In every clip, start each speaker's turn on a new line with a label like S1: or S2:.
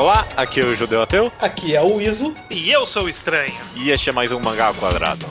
S1: Olá, aqui é o Judeu Ateu.
S2: Aqui é o Iso.
S3: E eu sou o Estranho.
S1: E este é mais um Mangá ao Quadrado.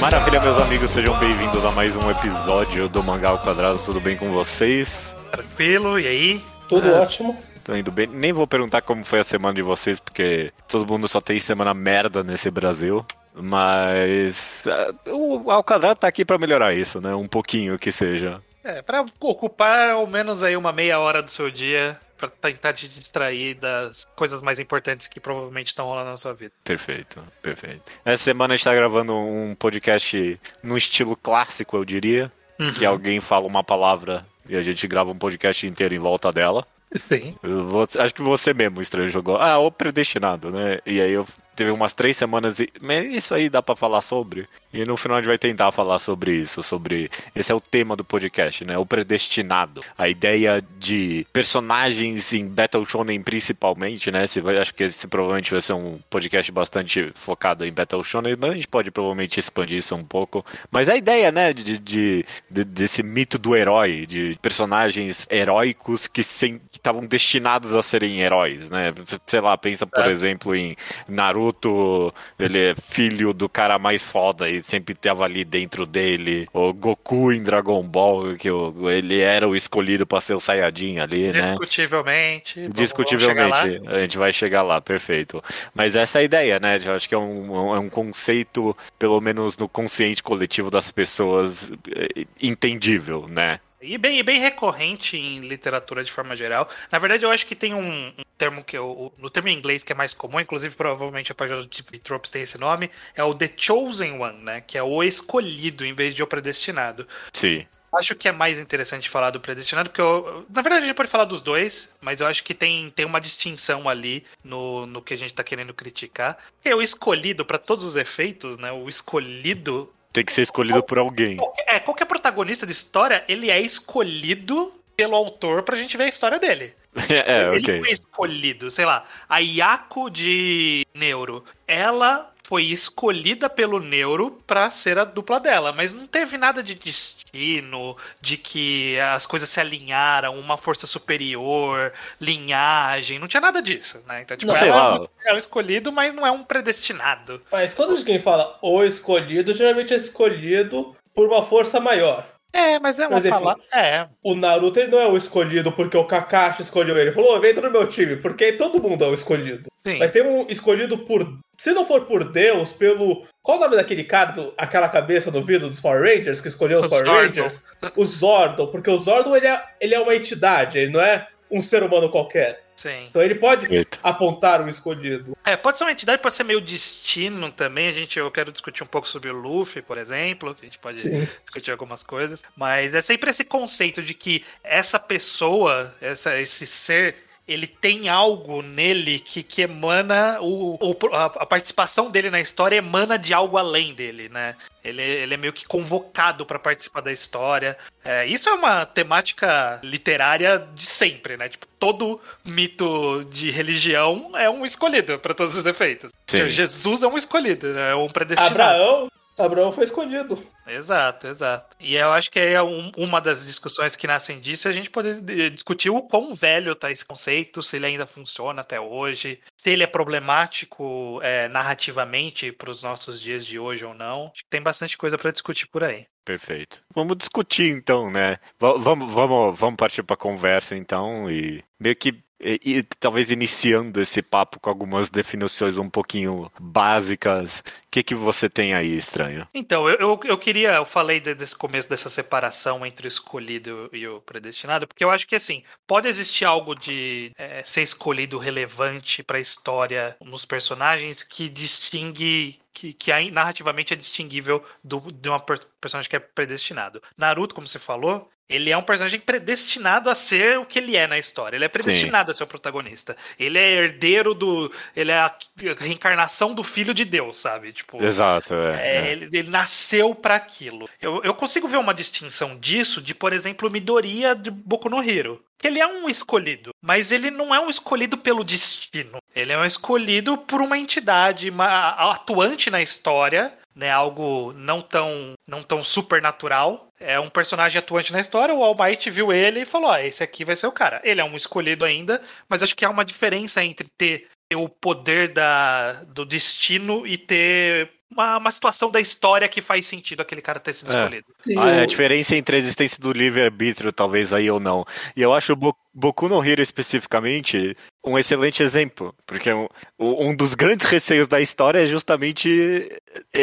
S1: Maravilha, meus amigos, sejam bem-vindos a mais um episódio do Mangá ao Quadrado. Tudo bem com vocês?
S3: Tranquilo, e aí?
S2: Tudo
S1: Ah.
S2: ótimo.
S1: Tô indo bem. Nem vou perguntar como foi a semana de vocês, porque todo mundo só tem semana merda nesse Brasil. Mas ah, o Ao Quadrado tá aqui pra melhorar isso, né? Um pouquinho que seja.
S3: É, pra ocupar ao menos aí uma meia hora do seu dia pra tentar te distrair das coisas mais importantes que provavelmente estão rolando na sua vida.
S1: Perfeito, perfeito. Essa semana a gente tá gravando um podcast no estilo clássico, eu diria. Que alguém fala uma palavra e a gente grava um podcast inteiro em volta dela.
S3: Sim.
S1: Vou- acho que você mesmo, estranho, jogou. Ah, o predestinado, né? E aí eu teve umas três semanas e. Mas isso aí dá pra falar sobre. E no final a gente vai tentar falar sobre isso, sobre. Esse é o tema do podcast, né? O predestinado. A ideia de personagens em Battle Shonen principalmente, né? Se vai, acho que esse provavelmente vai ser um podcast bastante focado em Battle Shonen, mas a gente pode provavelmente expandir isso um pouco. Mas a ideia, né, de, de- de- desse mito do herói, de personagens heróicos que estavam destinados a serem heróis, né? Sei lá, pensa, por
S2: É.
S1: exemplo, em Naruto, ele é filho do cara mais foda e sempre tava ali dentro dele. O Goku em Dragon Ball, que o- ele era o escolhido pra ser o Saiyajin ali, né?
S3: Discutivelmente. vamos-
S1: Discutivelmente, a gente vai chegar lá, perfeito. Mas essa é a ideia, né? Eu acho que é um, é um conceito, pelo menos no consciente coletivo das pessoas, eh, entendível, né?
S3: E bem, e bem recorrente em literatura de forma geral. Na verdade, eu acho que tem um, um termo que eu. No termo em inglês que é mais comum, inclusive provavelmente a página do TV Tropes tem esse nome, é o The Chosen One, né? Que é o escolhido em vez de o predestinado.
S1: Sim.
S3: Acho que é mais interessante falar do predestinado, porque eu, na verdade a gente pode falar dos dois, mas eu acho que tem, tem uma distinção ali no, no que a gente tá querendo criticar. É o escolhido, para todos os efeitos, né? O escolhido.
S1: Tem que ser escolhido por alguém.
S3: qualquer- É, qualquer protagonista de história, ele é escolhido pelo autor pra gente ver a história dele.
S1: É,
S3: Ele
S1: ok.
S3: foi escolhido, sei lá, a Yako de Neuro, ela foi escolhida pelo Neuro pra ser a dupla dela, mas não teve nada de destino, de que as coisas se alinharam, uma força superior, linhagem, não tinha nada disso, né? Então, tipo,
S2: Não,
S3: ela é o escolhido, mas não é um predestinado.
S2: Mas quando alguém fala o escolhido, geralmente é escolhido por uma força maior.
S3: É, mas é uma
S2: exemplo,
S3: palavra. É,
S2: O Naruto ele não é o escolhido porque o Kakashi escolheu ele. Ele falou, "Ô, entra no meu time, porque todo mundo é o escolhido.
S3: Sim.
S2: Mas tem um escolhido por. Se não for por Deus, pelo. Qual o nome daquele cara, do- aquela cabeça no vidro dos Power Rangers, que escolheu os
S3: O
S2: Power
S3: Zordon.
S2: Rangers? O Zordon, porque o Zordon ele é, ele é uma entidade, ele não é um ser humano qualquer.
S3: Sim.
S2: Então ele pode
S1: Eita.
S2: apontar o escolhido.
S3: É, pode ser uma entidade, pode ser meio destino também. A gente, eu quero discutir um pouco sobre o Luffy, por exemplo. A gente pode
S2: Sim.
S3: discutir algumas coisas. Mas é sempre esse conceito de que essa pessoa, essa, esse ser, ele tem algo nele que, que emana o, o- a, a participação dele na história emana de algo além dele, né? Ele, ele é meio que convocado para participar da história. É, isso é uma temática literária de sempre, né? Tipo, todo mito de religião é um escolhido para todos os efeitos.
S1: Sim.
S3: Tipo, Jesus é um escolhido, né? é um predestinado.
S2: Abraão, Abraão foi escolhido.
S3: Exato, exato. E eu acho que é um- uma das discussões que nascem disso é a gente poder eh, discutir o quão velho tá esse conceito, se ele ainda funciona até hoje, se ele é problemático eh, narrativamente para os nossos dias de hoje ou não. Acho que tem bastante coisa para discutir por aí.
S1: Perfeito. Vamos discutir então, né? Va- vamos, vamos, vamos partir para conversa então e meio que e, e talvez iniciando esse papo com algumas definições um pouquinho básicas. O que que você tem aí, estranho?
S3: Então, eu, eu, eu queria, eu falei de- desse começo dessa separação entre o escolhido e o predestinado, porque eu acho que assim, pode existir algo de eh, ser escolhido relevante para a história nos personagens que distingue. Que, que aí, narrativamente é distinguível do, de uma per- personagem que é predestinado. Naruto, como você falou, Ele é um personagem predestinado a ser o que ele é na história. Ele é predestinado Sim. a ser o protagonista. Ele é herdeiro do. Ele é a reencarnação do filho de Deus, sabe? Tipo.
S1: Exato. É,
S3: é, é. Ele, ele, nasceu para aquilo. Eu, eu consigo ver uma distinção disso de, por exemplo, Midoriya de Boku no Hero que ele é um escolhido, mas ele não é um escolhido pelo destino. Ele é um escolhido por uma entidade uma, atuante na história, né? Algo não tão não tão supernatural. É um personagem atuante na história. O All Might viu ele e falou: ah, esse aqui vai ser o cara. Ele é um escolhido ainda, mas acho que há uma diferença entre ter o poder da, do destino e ter uma, uma situação da história que faz sentido aquele cara ter sido é. escolhido.
S1: Ah, a diferença entre a existência do livre-arbítrio, talvez aí ou não. E eu acho o Boku no Hero especificamente um excelente exemplo, porque um, um dos grandes receios da história é justamente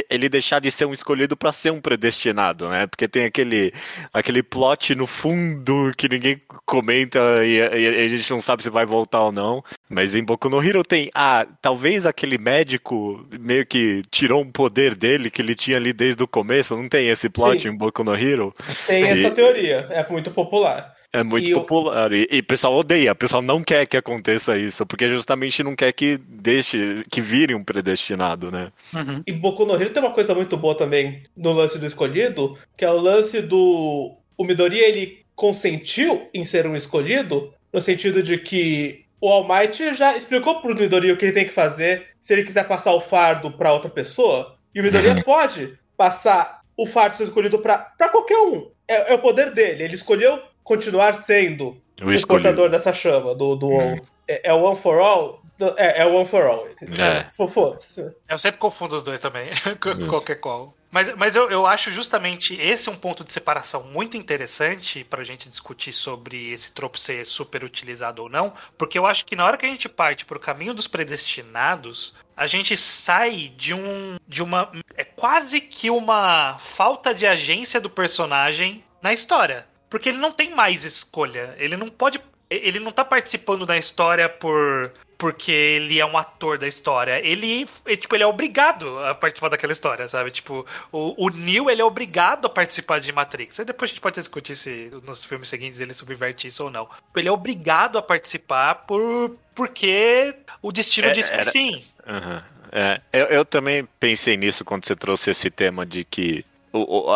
S1: ele deixar de ser um escolhido para ser um predestinado, né? Porque tem aquele, aquele plot no fundo que ninguém comenta e, e a gente não sabe se vai voltar ou não. Mas em Boku no Hero tem, ah, talvez aquele médico meio que tirou um poder dele que ele tinha ali desde o começo, não tem esse plot Sim. em Boku no Hero?
S2: Tem e... essa teoria, é muito popular.
S1: É muito e popular. Eu... E, o pessoal odeia, o pessoal não quer que aconteça isso, porque justamente não quer que deixe, que vire um predestinado, né?
S2: Uhum. E Boku no Hero tem uma coisa muito boa também no lance do escolhido, que é o lance do. O Midori, ele consentiu em ser um escolhido, no sentido de que o All Might já explicou pro Midori o que ele tem que fazer se ele quiser passar o fardo para outra pessoa. E o Midori uhum. pode passar o fardo ser escolhido para qualquer um. É, é, o poder dele. Ele escolheu continuar sendo o, o portador dessa chama, do, do uhum. é, é One for All. É, é One for All. É.
S3: Foda-se. Eu sempre confundo os dois também, qualquer qual. Mas, mas eu, eu acho justamente esse um ponto de separação muito interessante para a gente discutir sobre esse tropo ser super utilizado ou não, porque eu acho que na hora que a gente parte para o caminho dos predestinados, a gente sai de um de uma é quase que uma falta de agência do personagem na história. Porque ele não tem mais escolha. Ele não pode. Ele não tá participando da história por. Porque ele é um ator da história. Ele, tipo, ele é obrigado a participar daquela história, sabe? Tipo, o, o Neil, ele é obrigado a participar de Matrix. Aí depois a gente pode discutir se nos filmes seguintes ele subverte isso ou não. Ele é obrigado a participar por porque o destino é, diz que sim.
S1: Uhum. É, eu, eu também pensei nisso quando você trouxe esse tema de que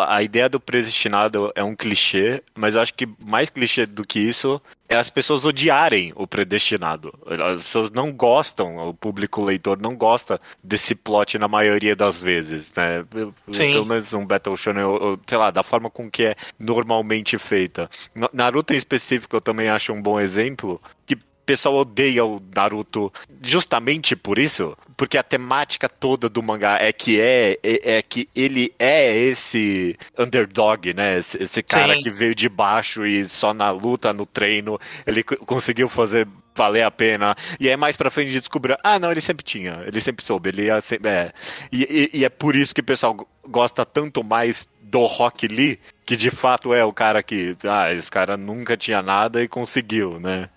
S1: a ideia do predestinado é um clichê, mas eu acho que mais clichê do que isso é as pessoas odiarem o predestinado. As pessoas não gostam, o público leitor não gosta desse plot na maioria das vezes, né? Sim. Pelo menos um Battle Shonen, sei lá, da forma com que é normalmente feita. Naruto em específico eu também acho um bom exemplo, que pessoal odeia o Naruto justamente por isso, porque a temática toda do mangá é que é, é, é que ele é esse underdog, né? Esse, esse cara Sim. que veio de baixo e só na luta, no treino, ele conseguiu fazer valer a pena. E é mais pra frente de descobrir, ah, não, ele sempre tinha, ele sempre soube, ele ia sempre, é. E, e, e é por isso que o pessoal gosta tanto mais do Rock Lee, que de fato é o cara que, ah, esse cara nunca tinha nada e conseguiu, né?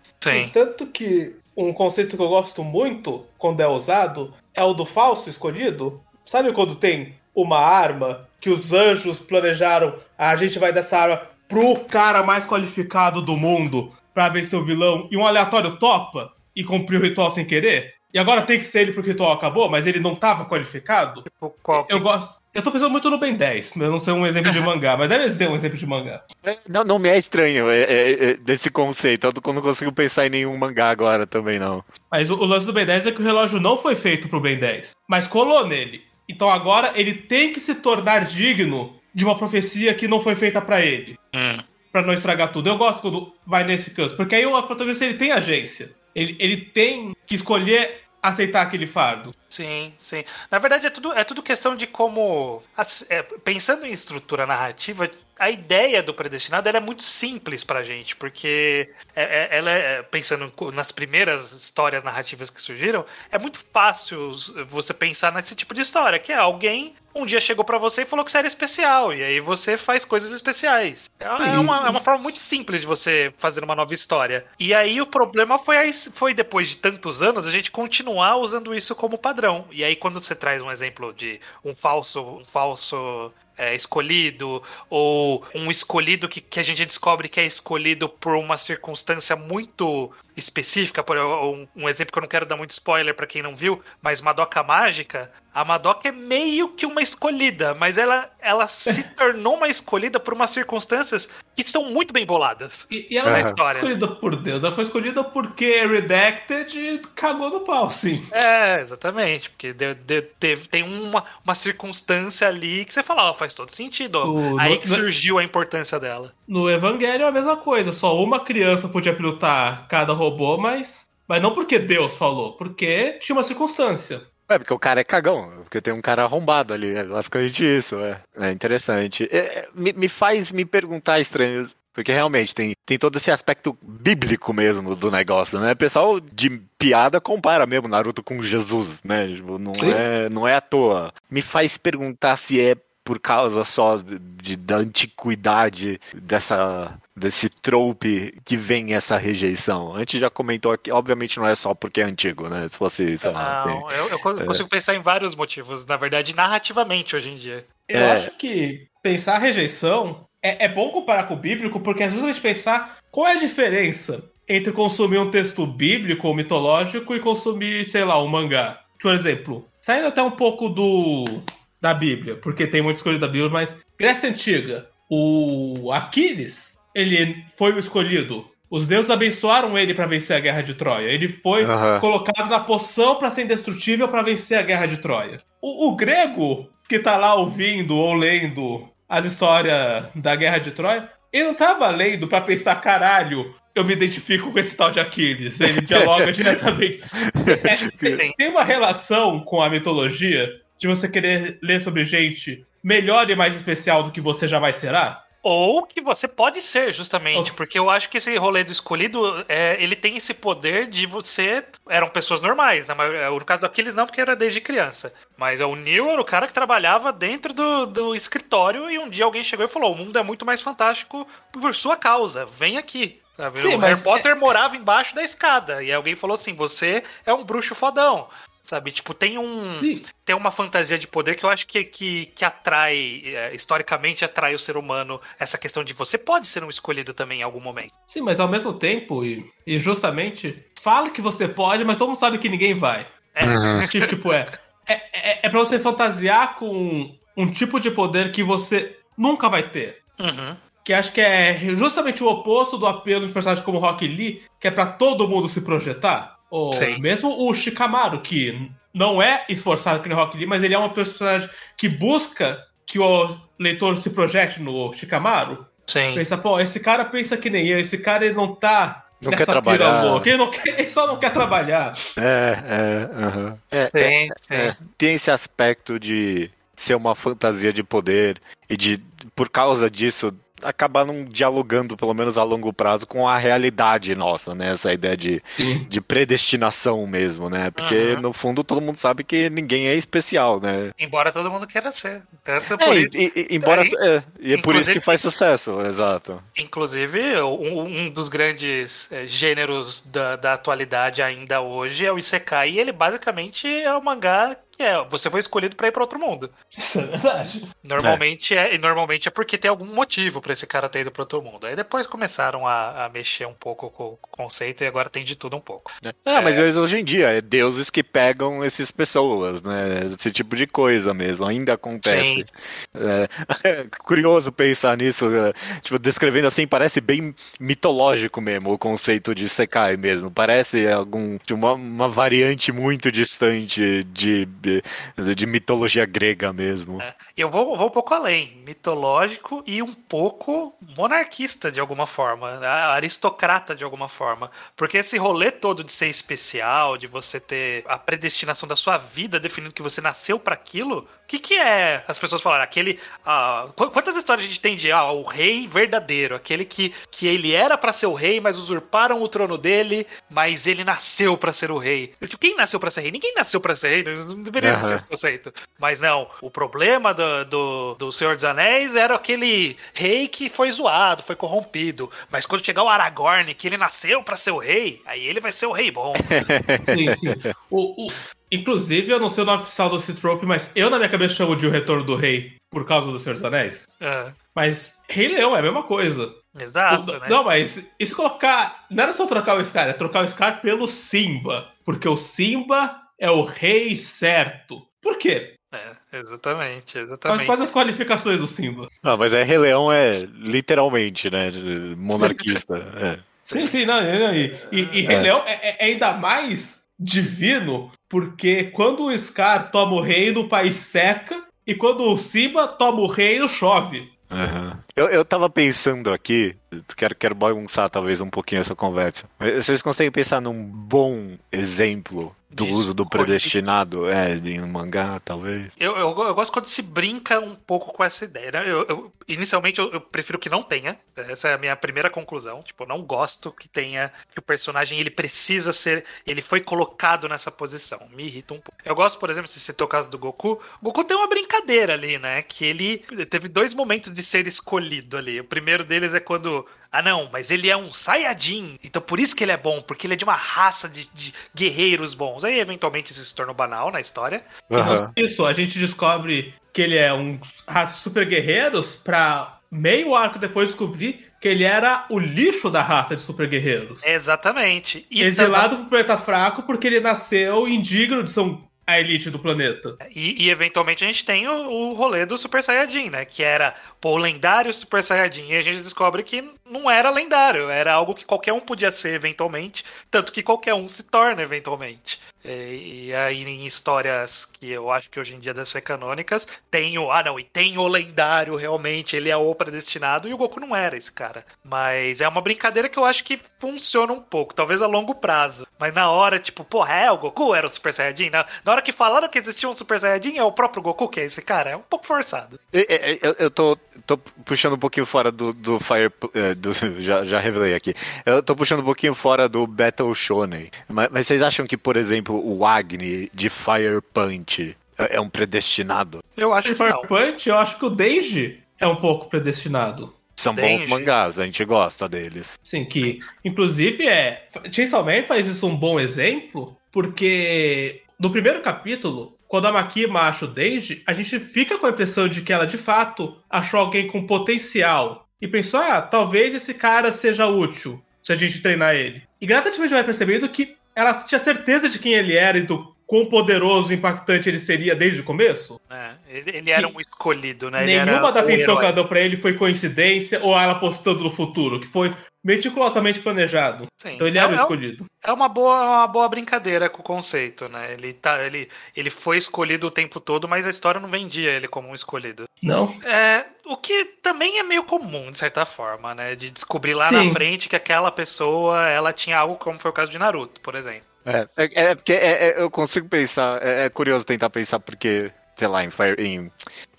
S2: Tanto que um conceito que eu gosto muito quando é usado é o do falso escolhido. Sabe quando tem uma arma que os anjos planejaram, ah, a gente vai dessa arma pro cara mais qualificado do mundo para vencer o vilão e um aleatório topa e cumprir o ritual sem querer? E agora tem que ser ele porque o ritual acabou, mas ele não tava qualificado? Tipo, eu gosto. Eu tô pensando muito no Ben 10, eu não sei um exemplo de mangá, mas deve ser um exemplo de mangá.
S1: É, não, não me é estranho é, é, é, desse conceito, eu não consigo pensar em nenhum mangá agora também, não.
S2: Mas o, o lance do Ben 10 é que o relógio não foi feito pro Ben 10, mas colou nele. Então agora ele tem que se tornar digno de uma profecia que não foi feita para ele. Hum. Pra não estragar tudo. Eu gosto quando vai nesse caso, porque aí o protagonista ele tem agência. Ele, ele tem que escolher aceitar aquele fardo.
S3: Sim, sim. Na verdade, é tudo, é tudo questão de como. É, pensando em estrutura narrativa, a ideia do predestinado é muito simples pra gente, porque é, é, ela é, pensando nas primeiras histórias narrativas que surgiram, é muito fácil você pensar nesse tipo de história, que é alguém um dia chegou para você e falou que você era especial, e aí você faz coisas especiais. É, é uma, é uma forma muito simples de você fazer uma nova história. E aí o problema foi, foi depois de tantos anos a gente continuar usando isso como padrão. E aí quando você traz um exemplo de um falso, um falso é, escolhido, ou um escolhido que, que a gente descobre que é escolhido por uma circunstância muito específica, por um, um exemplo que eu não quero dar muito spoiler para quem não viu, mas Madoka Mágica, a Madoka é meio que uma escolhida, mas ela, ela se tornou uma escolhida por umas circunstâncias que são muito bem boladas.
S2: E, e ela não é história. escolhida por Deus, ela foi escolhida porque Redacted cagou no pau, sim.
S3: É, exatamente, porque de, de, teve, tem uma, uma circunstância ali que você fala, ó, faz todo sentido. O, Aí no, que surgiu a importância dela.
S2: No Evangelho é a mesma coisa, só uma criança podia pilotar cada robô, mas, mas não porque Deus falou, porque tinha uma circunstância.
S1: É, porque o cara é cagão, porque tem um cara arrombado ali, é basicamente isso, é, é interessante. É, me, me faz me perguntar estranho, porque realmente tem, tem todo esse aspecto bíblico mesmo do negócio, né? O pessoal de piada compara mesmo Naruto com Jesus, né? Tipo, não, é, não é à toa. Me faz perguntar se é por causa só de, da antiquidade dessa desse trope que vem essa rejeição. A gente já comentou aqui, obviamente não é só porque é antigo, né? Se fosse, sei lá.
S3: Não, tem, eu, eu, consigo é... pensar em vários motivos, na verdade, narrativamente hoje em dia.
S2: Eu é... acho que pensar rejeição é, é bom comparar com o bíblico, porque é justamente pensar qual é a diferença entre consumir um texto bíblico ou mitológico e consumir, sei lá, um mangá. Por exemplo, saindo até um pouco do da Bíblia, porque tem muita escolha da Bíblia, mas Grécia Antiga, o Aquiles, ele foi o escolhido. Os deuses abençoaram ele para vencer a guerra de Troia. Ele foi uhum. colocado na poção para ser indestrutível para vencer a guerra de Troia. O, o, grego que tá lá ouvindo ou lendo as histórias da guerra de Troia, ele não tava lendo para pensar, caralho, eu me identifico com esse tal de Aquiles. Ele dialoga diretamente. É, tem uma relação com a mitologia de você querer ler sobre gente melhor e mais especial do que você jamais será?
S3: Ou que você pode ser, justamente, oh. porque eu acho que esse rolê do escolhido, é, ele tem esse poder de você. Eram pessoas normais, na maioria, no caso do Aquiles não, porque era desde criança. Mas o Neil era o cara que trabalhava dentro do, do escritório e um dia alguém chegou e falou: o mundo é muito mais fantástico por sua causa, vem aqui. Sabe? Sim, o Harry Potter é... morava embaixo da escada. E alguém falou assim: você é um bruxo fodão. Sabe? Tipo, tem um. Sim. Tem uma fantasia de poder que eu acho que, que, que atrai, é, historicamente atrai o ser humano, essa questão de você pode ser um escolhido também em algum momento.
S2: Sim, mas ao mesmo tempo, e, e justamente, fala que você pode, mas todo mundo sabe que ninguém vai. É. Uhum. Tipo, tipo, é. É, é, é pra você fantasiar com um tipo de poder que você nunca vai ter. Uhum. Que acho que é justamente o oposto do apelo de personagens como Rock Lee, que é para todo mundo se projetar. O, mesmo o Shikamaru, que não é esforçado que nem Rock Lee, mas ele é um personagem que busca que o leitor se projete no Shikamaru.
S3: Sim.
S2: Pensa, pô, esse cara pensa que nem eu, esse cara ele não tá
S1: não quer trabalhar.
S2: Louca. Ele, não quer, ele só não quer trabalhar.
S1: É, é, uhum. é, é, é, Tem esse aspecto de ser uma fantasia de poder e de, por causa disso, acabar não dialogando, pelo menos a longo prazo, com a realidade nossa, né? Essa ideia de, de predestinação mesmo, né? Porque, uhum. no fundo, todo mundo sabe que ninguém é especial, né?
S3: Embora todo mundo queira ser. Tanto
S1: é, por... e, e, embora, Aí, é, e é por isso que faz sucesso, exato.
S3: Inclusive, um, um dos grandes é, gêneros da, da atualidade ainda hoje é o Isekai, e ele basicamente é o mangá é, você foi escolhido para ir para outro mundo.
S2: Isso é verdade.
S3: Normalmente é. é, normalmente é porque tem algum motivo para esse cara ter ido para outro mundo. Aí depois começaram a, a, mexer um pouco com o conceito e agora tem de tudo um pouco.
S1: É, é mas hoje em dia é deuses que pegam essas pessoas, né? Esse tipo de coisa mesmo, ainda acontece. É, curioso pensar nisso, é, tipo, descrevendo assim, parece bem mitológico mesmo o conceito de Sekai mesmo. Parece algum uma, uma variante muito distante de de, de mitologia grega mesmo. É.
S3: Eu vou, vou um pouco além, mitológico e um pouco monarquista de alguma forma, aristocrata de alguma forma, porque esse rolê todo de ser especial, de você ter a predestinação da sua vida definindo que você nasceu para aquilo, o que, que é as pessoas falaram? Aquele. Ah, quantas histórias a gente tem de ah, o rei verdadeiro? Aquele que, que ele era para ser o rei, mas usurparam o trono dele, mas ele nasceu para ser o rei. Quem nasceu para ser rei? Ninguém nasceu para ser rei, não deveria existir esse conceito. Mas não, o problema do, do, do Senhor dos Anéis era aquele rei que foi zoado, foi corrompido. Mas quando chegar o Aragorn, que ele nasceu para ser o rei, aí ele vai ser o rei bom.
S2: sim, sim. O, o, inclusive, eu não sei o nome oficial do Citrope, mas eu na minha cabeça chamo de O Retorno do Rei. por causa do Senhor dos Anéis.
S3: É.
S2: Mas Rei Leão é a mesma coisa.
S3: Exato,
S2: O-
S3: né?
S2: Não, mas e se colocar. Não era só trocar o Scar, é trocar o Scar pelo Simba. Porque o Simba é o rei certo. Por quê?
S3: É, exatamente,
S2: Quais,
S3: exatamente.
S2: quais as qualificações do Simba?
S1: Não, mas é Rei Leão é literalmente, né? Monarquista. é.
S2: Sim, sim, não, não, e, e, e Rei
S1: É.
S2: Leão é, é ainda mais divino, porque quando o Scar toma o reino, o país seca, e quando o Simba toma o reino, chove.
S1: Aham. Eu, eu tava pensando aqui, quero, quero bagunçar talvez um pouquinho essa conversa. Mas Vocês conseguem pensar num bom exemplo do
S3: De
S1: uso do predestinado? É, em um mangá, talvez.
S3: Eu, eu, eu gosto quando se brinca um pouco com essa ideia. Né? Eu, eu- inicialmente, eu, eu prefiro que não tenha. Essa é a minha primeira conclusão. Tipo, eu não gosto que tenha que o personagem ele precisa ser. Ele foi colocado nessa posição. Me irrita um pouco. Eu gosto, por exemplo, se você citou o caso do Goku. O Goku tem uma brincadeira ali, né? Que ele teve dois momentos de ser escolhido ali. O primeiro deles é quando. Ah, não, mas ele é um Saiyajin. Então por isso que ele é bom, porque ele é de uma raça de, de guerreiros bons. Aí, eventualmente, isso se tornou banal na história.
S2: E só isso, a gente descobre que ele é um raça super guerreiros pra meio arco depois descobrir que ele era o lixo da raça de super guerreiros.
S3: Exatamente. E
S2: Exilado pro planeta fraco porque ele nasceu indigno de ser um- a elite do planeta.
S3: E, e, eventualmente a gente tem o, o rolê do Super Saiyajin, né? Que era pô, o lendário Super Saiyajin. E a gente descobre que não era lendário, era algo que qualquer um podia ser eventualmente, tanto que qualquer um se torna eventualmente. E, e aí em histórias que eu acho que hoje em dia devem ser canônicas, tem o. Ah, não, e tem o lendário realmente, ele é o predestinado, e o Goku não era esse cara. Mas é uma brincadeira que eu acho que funciona um pouco, talvez a longo prazo. Mas na hora, tipo, porra, é, o Goku era o Super Saiyajin? Na, na hora que falaram que existia um Super Saiyajin, é o próprio Goku que é esse cara? É um pouco forçado.
S1: É, é, Eu, eu tô, tô puxando um pouquinho fora do, do Fire. é, do- já, já revelei aqui. Eu tô puxando um pouquinho fora do Battle Shonen. Mas, mas vocês acham que, por exemplo, o Agni de Fire Punch é é um predestinado?
S3: Eu acho
S2: De
S3: que
S2: Fire
S3: não.
S2: Punch, eu acho que o Denji é um pouco predestinado.
S1: São bons
S3: Denji.
S1: mangás, a gente gosta deles.
S2: Sim, que inclusive é. Chainsaw Man faz isso um bom exemplo, porque no primeiro capítulo, quando a Makima acha o Denji, a gente fica com a impressão de que ela de fato achou alguém com potencial. E pensou, ah, talvez esse cara seja útil se a gente treinar ele. E gradativamente vai percebendo que ela tinha certeza de quem ele era e do quão poderoso e impactante ele seria desde o começo.
S3: É, ele, ele era um escolhido, né? Ele
S2: Nenhuma da atenção que ela deu pra ele foi coincidência ou ela apostando no futuro, que foi meticulosamente planejado.
S3: Sim.
S2: Então ele
S3: É-
S2: era o
S3: é
S2: escolhido.
S3: É uma boa, uma boa brincadeira com o conceito, né? Ele, tá, ele, ele foi escolhido o tempo todo, mas a história não vendia ele como um escolhido.
S2: Não?
S3: É, o que também é meio comum, de certa forma, né? De descobrir lá
S2: Sim.
S3: na frente que aquela pessoa ela tinha algo como foi o caso de Naruto, por exemplo.
S1: É, é, é porque é- é- eu consigo pensar, é, é curioso tentar pensar porque, sei lá, em, Fire, em,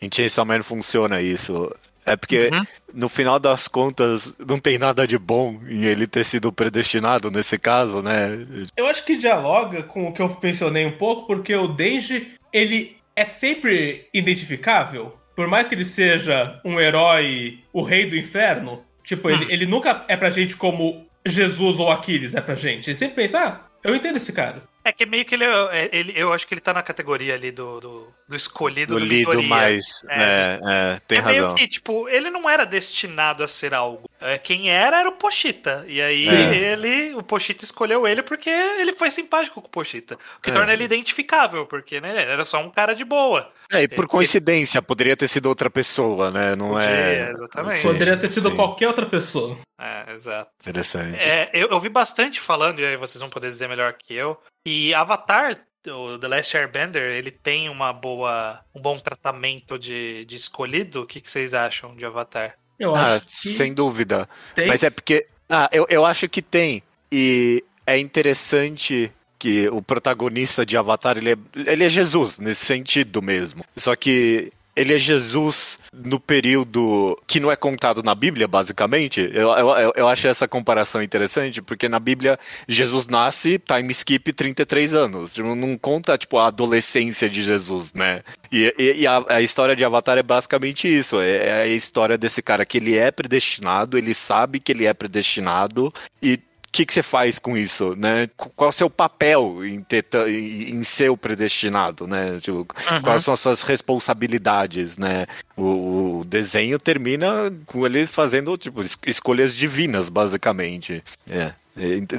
S1: em Chainsaw Man funciona isso. É porque,
S3: Uhum.
S1: no final das contas, não tem nada de bom em ele ter sido predestinado nesse caso, né?
S2: Eu acho que dialoga com o que eu mencionei um pouco, porque o Denji, ele é sempre identificável. Por mais que ele seja um herói, o rei do inferno, tipo, ele, ele nunca é pra gente como Jesus ou Aquiles é pra gente. Ele sempre pensa, ah, eu entendo esse cara.
S3: É que meio que ele, é- ele eu acho que ele tá na categoria ali do, do, do escolhido
S1: Do
S3: do
S1: lido mais.
S3: É,
S1: É, é, tem
S3: é
S1: razão.
S3: meio que, tipo, ele não era destinado a ser algo. É, Quem era era o Pochita. E aí ele, o Pochita escolheu ele porque ele foi simpático com o Pochita. O que
S1: É.
S3: torna ele identificável, porque né, ele era só um cara de boa.
S1: É, e por
S3: Ele-
S1: coincidência, poderia ter sido outra pessoa, né? Não
S3: Podia,
S1: é.
S3: exatamente.
S2: Poderia ter sido
S1: sim.
S2: qualquer outra pessoa.
S3: É, exato.
S1: Interessante.
S3: É, eu, eu vi bastante falando, e aí vocês vão poder dizer melhor que eu, que Avatar, o The Last Airbender, ele tem uma boa, um bom tratamento de, de escolhido. O que, que vocês acham de Avatar?
S2: Eu
S1: Ah,
S2: acho que
S1: sem dúvida.
S2: tem.
S1: Mas é porque. Ah, eu, eu acho que tem. E é interessante que o protagonista de Avatar, ele é, ele é Jesus, nesse sentido mesmo. Só que ele é Jesus no período que não é contado na Bíblia, basicamente. Eu, eu, eu- acho essa comparação interessante, porque na Bíblia Jesus nasce, time skip 33 anos. Tipo, Não conta, tipo, a adolescência de Jesus, né? E, e- e a, a história de Avatar é basicamente isso. É, é a história desse cara que ele é predestinado, ele sabe que ele é predestinado e que, que você faz com isso, né? Qual é o seu papel em, ter, em ser o predestinado, né? Tipo, uhum. Quais são as suas responsabilidades, né? O, o, desenho termina com ele fazendo, tipo, escolhas divinas, basicamente. É.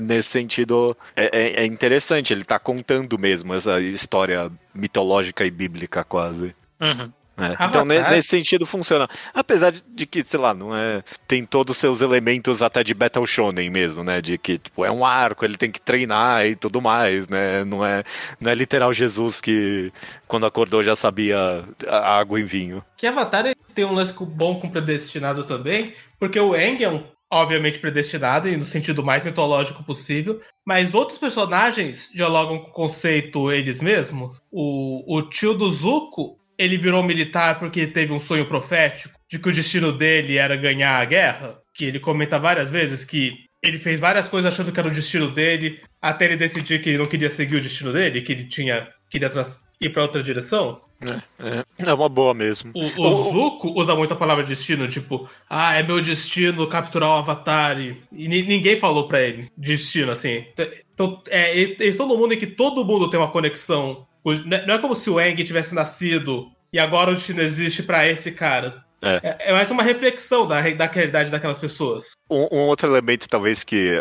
S1: Nesse sentido, é, é, é interessante, ele está contando mesmo essa história mitológica e bíblica quase.
S3: Uhum.
S1: É. Então, nesse sentido, funciona. Apesar de que, sei lá, não é. Tem todos os seus elementos até de Battle Shonen mesmo, né? De que, tipo, é um arco, ele tem que treinar e tudo mais, né? Não é, não é literal Jesus que, quando acordou, já sabia água em vinho.
S2: Que Avatar tem um lance bom com predestinado também, porque o Eng é um obviamente predestinado e no sentido mais mitológico possível, mas outros personagens dialogam com o conceito eles mesmos. O, o tio do Zuko ele virou militar porque teve um sonho profético de que o destino dele era ganhar a guerra, que ele comenta várias vezes que ele fez várias coisas achando que era o destino dele, até ele decidir que ele não queria seguir o destino dele, que ele tinha queria ir para outra direção.
S1: É, é, é, uma boa mesmo.
S2: O, o Zuko usa muito a palavra destino, tipo, ah, é meu destino capturar o Avatar. E, e ninguém falou pra ele destino, assim. Então, é, eles estão num mundo em que todo mundo tem uma conexão né, não é como se o Eng tivesse nascido e agora o destino existe para esse cara. É. é. é. mais uma reflexão da, da realidade daquelas pessoas.
S1: Um, um outro elemento, talvez, que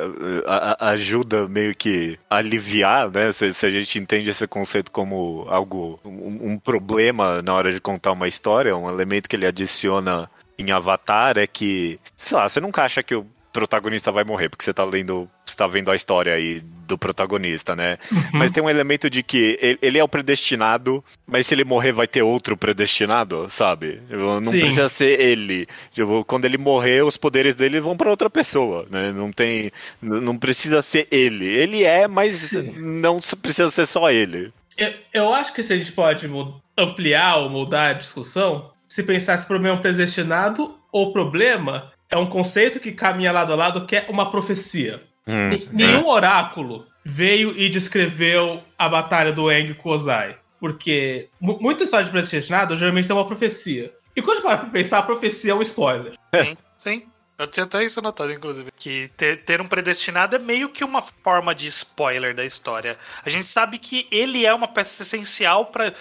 S1: a, a ajuda meio que a aliviar, né? Se, se, a gente entende esse conceito como algo, um, um, problema na hora de contar uma história, um elemento que ele adiciona em Avatar é que, sei lá, você nunca acha que o protagonista vai morrer, porque você tá lendo, você tá vendo a história aí do protagonista, né? Uhum. Mas tem um elemento de que ele, ele, é o predestinado, mas se ele morrer vai ter outro predestinado, sabe? Não Sim. precisa ser ele. Quando ele morrer, os poderes dele vão para outra pessoa, né? Não tem, não precisa ser ele. Ele é, mas Sim. não precisa ser só ele.
S2: Eu, eu acho que se a gente pode ampliar ou mudar a discussão, se pensar se o problema é um predestinado ou problema é um conceito que caminha lado a lado, que é uma profecia. Hum, Nenhum é. oráculo veio e descreveu a batalha do Eng com Ozai. Porque muita história de predestinado geralmente tem uma profecia. E quando para pra pensar, a profecia é um spoiler.
S3: Sim, sim. Eu tinha até isso anotado, inclusive. Que ter, ter, um predestinado é meio que uma forma de spoiler da história. A gente sabe que ele é uma peça essencial para.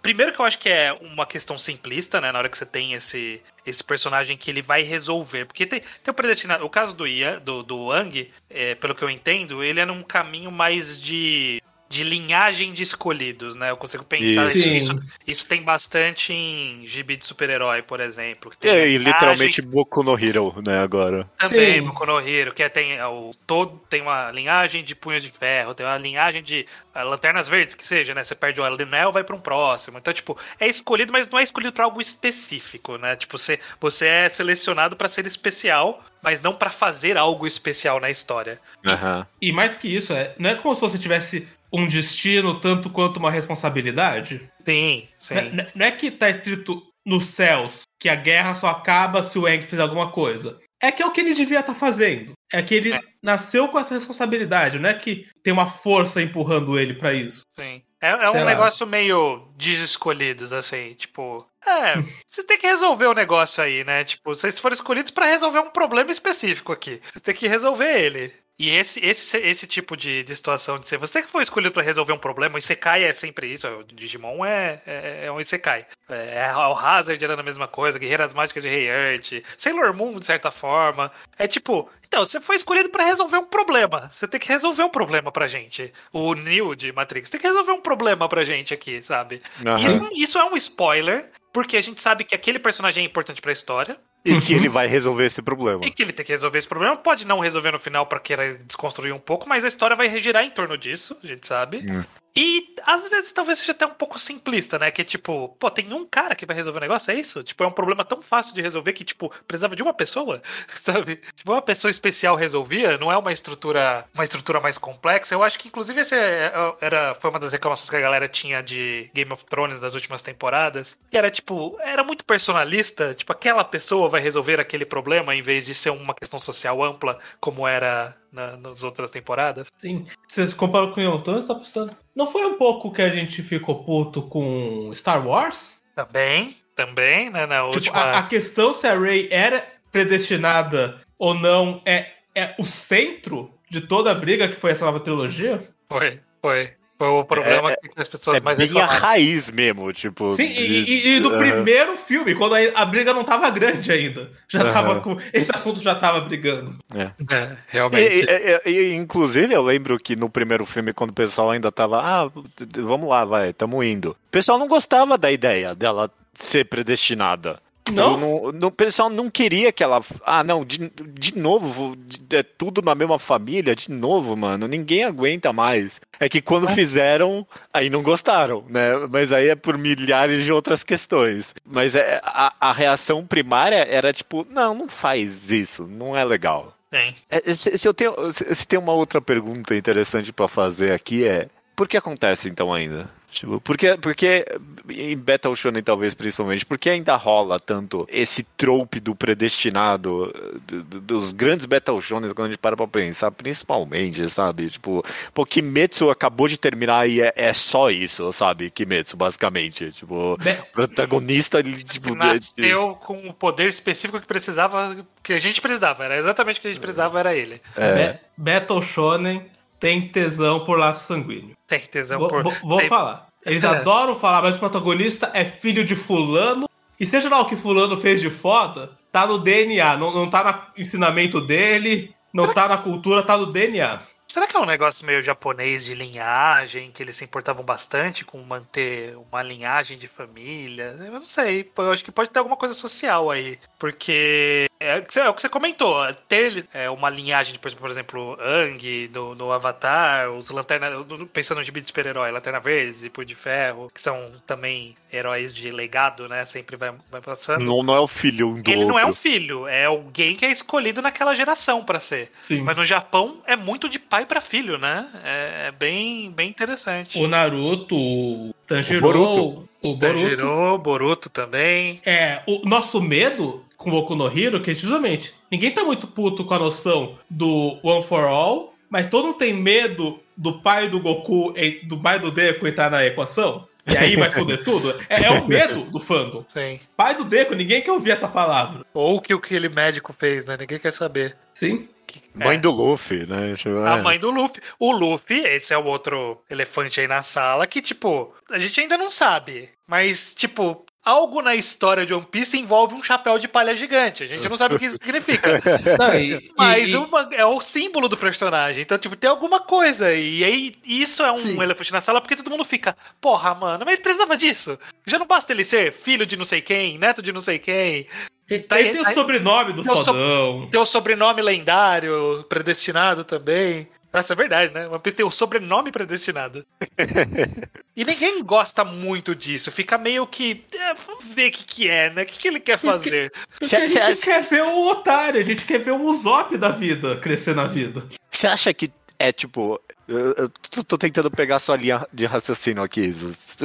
S3: Primeiro que eu acho que é uma questão simplista, né? Na hora que você tem esse, esse personagem que ele vai resolver. Porque tem, tem o predestinado. O caso do, Ian, do, do Wang, é, pelo que eu entendo, ele é num caminho mais de de linhagem de escolhidos, né? Eu consigo pensar isso. Isso, isso, tem bastante em gibi de super-herói, por exemplo.
S1: é, e literalmente Boku no Hero, né, agora.
S3: Também, Sim. Boku no Hero, que é, tem é, o todo tem uma linhagem de punho de ferro, tem uma linhagem de uh, lanternas verdes, que seja, né? Você perde o anel, vai para um próximo. Então, tipo, é escolhido, mas não é escolhido para algo específico, né? Tipo, você, você é selecionado para ser especial, mas não para fazer algo especial na história.
S1: Uhum.
S2: E, e mais que isso, é, não é como se você tivesse um destino tanto quanto uma responsabilidade?
S3: Sim, sim.
S2: Não, não é que tá escrito nos céus que a guerra só acaba se o Eng fizer alguma coisa. É que é o que ele devia estar tá fazendo. É que ele é. nasceu com essa responsabilidade, não é que tem uma força empurrando ele para isso.
S3: Sim. É, é um lá. negócio meio desescolhidos, assim, tipo. É, você tem que resolver o negócio aí, né? Tipo, vocês foram escolhidos para resolver um problema específico aqui. Você tem que resolver ele. E esse, esse, esse tipo de, de situação de ser você que foi escolhido para resolver um problema, o Isekai é sempre isso, o Digimon é, é, é um Isekai. É, é o Hazard era a mesma coisa, Guerreiras Mágicas de Rei Earth, Sailor Moon, de certa forma. É tipo, então, você foi escolhido para resolver um problema. Você tem que resolver um problema pra gente. O Neo de Matrix tem que resolver um problema pra gente aqui, sabe? Uhum. Isso, isso é um spoiler, porque a gente sabe que aquele personagem é importante para a história.
S1: E que ele vai resolver esse problema.
S3: E que ele tem que resolver esse problema. Pode não resolver no final para querer desconstruir um pouco, mas a história vai girar em torno disso, a gente sabe. Hum. E às vezes talvez seja até um pouco simplista, né? Que tipo, pô, tem um cara que vai resolver o negócio, é isso? Tipo, é um problema tão fácil de resolver que, tipo, precisava de uma pessoa, sabe? Tipo, uma pessoa especial resolvia, não é uma estrutura, uma estrutura mais complexa. Eu acho que, inclusive, esse é, é, era, foi uma das reclamações que a galera tinha de Game of Thrones das últimas temporadas. E era, tipo, era muito personalista, tipo, aquela pessoa vai resolver aquele problema em vez de ser uma questão social ampla, como era na, nas outras temporadas.
S2: Sim. Vocês comparam com o Thrones, tá pensando. Não foi um pouco que a gente ficou puto com Star Wars?
S3: Também, também, né? Na tipo, última...
S2: a, a questão se a Rey era predestinada ou não é, é o centro de toda a briga que foi essa nova trilogia.
S3: Foi, foi. Foi o problema
S1: É-
S3: que as pessoas
S1: É
S3: mais
S1: bem a
S3: reclamaram.
S1: raiz mesmo, tipo.
S2: Sim, e,
S1: de-
S2: e- e do
S1: Aham.
S2: primeiro filme, quando a, a briga não tava grande ainda. Já
S1: Aham.
S2: tava com. Esse assunto já tava brigando.
S3: É,
S1: E,
S3: realmente.
S1: e- e- e, inclusive, eu lembro que no primeiro filme, quando o pessoal ainda tava, ah, vamos lá, vai, tamo indo. O pessoal não gostava da ideia dela ser predestinada.
S2: Não?
S1: Não, não- o pessoal não queria que ela. Ah, não, de, de novo, de- é tudo na mesma família, de novo, mano. Ninguém aguenta mais. É que quando
S2: É.
S1: fizeram, aí não gostaram, né? Mas aí é por milhares de outras questões. Mas é, a, a reação primária era tipo, não, não faz isso, não é legal.
S3: Sim.
S1: É, Se, se eu tenho, se, se tem uma outra pergunta interessante pra fazer aqui é por que acontece então ainda? Tipo, porque, porque em Battle Shonen talvez principalmente, porque ainda rola tanto esse trope do predestinado do- do- dos grandes Battle Shonen quando a gente para pra pensar, principalmente, sabe? Tipo, pô, Kimetsu acabou de terminar e é, é só isso, sabe? Kimetsu, basicamente. Tipo,
S2: Be-
S1: o protagonista, ele, tipo...
S3: Que nasceu com o poder específico que precisava, que a gente precisava. Era exatamente o que a gente precisava, era ele.
S1: É,
S2: Be- Battle Shonen tem tesão por laço sanguíneo.
S3: Tem tesão
S2: Vou,
S3: por.
S2: vou- vou
S3: tem-
S2: falar. Eles
S3: É.
S2: adoram falar, mas o protagonista é filho de fulano. E seja lá o que fulano fez de foda, tá no DNA. Não, não tá no ensinamento dele, não tá na cultura, tá no DNA.
S3: Será que é um negócio meio japonês de linhagem, que eles se importavam bastante com manter uma linhagem de família? Eu não sei, eu acho que pode ter alguma coisa social aí. Porque é, o que você- é comentou, ter é, uma linhagem, por exemplo, por exemplo, Ang no, no Avatar, os Lanterna. Pensando no gibi de super-herói, Lanterna Verde Punho de Ferro, que são também heróis de legado, né? Sempre vai, vai passando.
S1: não, não é o filho um do
S3: Ele não é um
S1: outro.
S3: filho, é alguém que é escolhido naquela geração pra ser.
S2: Sim.
S3: Mas no Japão é muito de pai pra filho, né? É, é bem, bem interessante.
S2: O Naruto, o Tanjiro,
S1: O Boruto.
S2: o Boruto.
S3: Tanjiro, Boruto também.
S2: É, o nosso medo com o Boku no Hero, que é justamente, ninguém tá muito puto com a noção do One for All, mas todo mundo tem medo do pai do Goku, e do pai do Deku entrar na equação. E aí vai foder tudo. É, é o medo do fandom.
S3: Sim.
S2: Pai do Deku, ninguém quer ouvir essa palavra.
S3: Ou o que aquele médico fez, né? Ninguém quer saber.
S2: Sim.
S1: Mãe
S3: É.
S1: do Luffy, né?
S3: A mãe do Luffy. O Luffy, esse é o outro elefante aí na sala, que, tipo, a gente ainda não sabe. Mas, tipo, algo na história de One Piece envolve um chapéu de palha gigante. A gente não sabe o que isso significa.
S2: Não, e-
S3: Mas
S2: e-
S3: uma- é o símbolo do personagem. Então, tipo, tem alguma coisa. E aí, isso é um
S2: Sim.
S3: elefante na sala porque todo mundo fica, porra, mano, mas ele precisava disso. Já não basta ele ser filho de não sei quem, neto de não sei quem,
S2: e-
S3: tá
S2: ele tem o
S3: aí-
S2: sobrenome do
S3: so-
S2: fodão.
S3: ter o sobrenome lendário, predestinado também. Nossa, é verdade, né? One Piece tem o sobrenome predestinado. e ninguém gosta muito disso. Fica meio que. é, vamos ver o que, que é, né? O que, que ele quer fazer?
S2: Porque a
S1: Cê-
S2: gente
S1: cê-
S2: quer ver o otário, a gente quer ver o Usopp da vida crescer na vida.
S1: Você acha que é tipo. Eu, eu tô, tô tentando pegar sua linha de raciocínio aqui.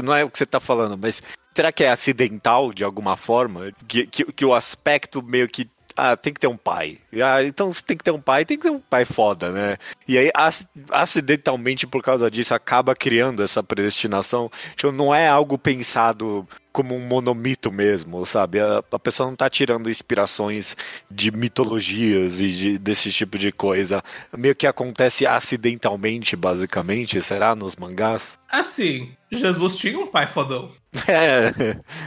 S1: Não é o que você tá falando, mas será que é acidental de alguma forma? Que, que, que o aspecto meio que. Ah, tem que ter um pai. Ah, então se tem que ter um pai, tem que ter um pai foda, né? E aí, ac- acidentalmente, por causa disso, acaba criando essa predestinação. Tipo, não é algo pensado como um monomito mesmo, sabe? A, a pessoa não tá tirando inspirações de mitologias e de- desse tipo de coisa. Meio que acontece acidentalmente, basicamente, será, nos mangás?
S2: Assim, Jesus tinha um pai fodão.
S1: É.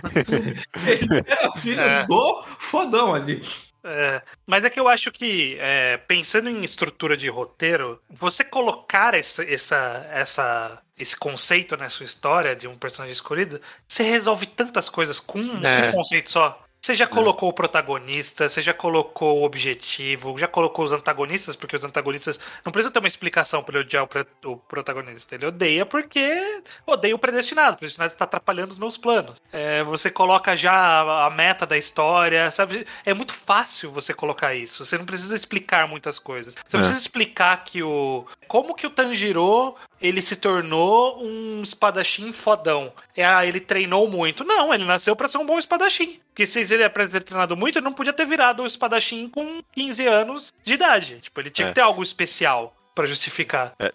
S2: Ele era filho
S3: É.
S2: do fodão ali.
S3: É, mas é que eu acho que, é, pensando em estrutura de roteiro, você colocar essa, essa, essa, esse conceito na sua história de um personagem escolhido, você resolve tantas coisas com um,
S1: É.
S3: um conceito só. Você já colocou o protagonista, você já colocou o objetivo, já colocou os antagonistas, porque os antagonistas não precisa ter uma explicação para ele odiar o, protagonista. Ele odeia porque odeia o predestinado. O predestinado está atrapalhando os meus planos. É, você coloca já a, a meta da história, sabe? É muito fácil você colocar isso. Você não precisa explicar muitas coisas. Você não
S1: É.
S3: precisa explicar que o. Como que o Tanjiro ele se tornou um espadachim fodão? É, ah, ele treinou muito. Não, ele nasceu pra ser um bom espadachim. Porque se ele é pra ter treinado muito, ele não podia ter virado o espadachim com 15 anos de idade. Tipo, ele tinha
S1: É.
S3: que ter algo especial para justificar.
S1: É,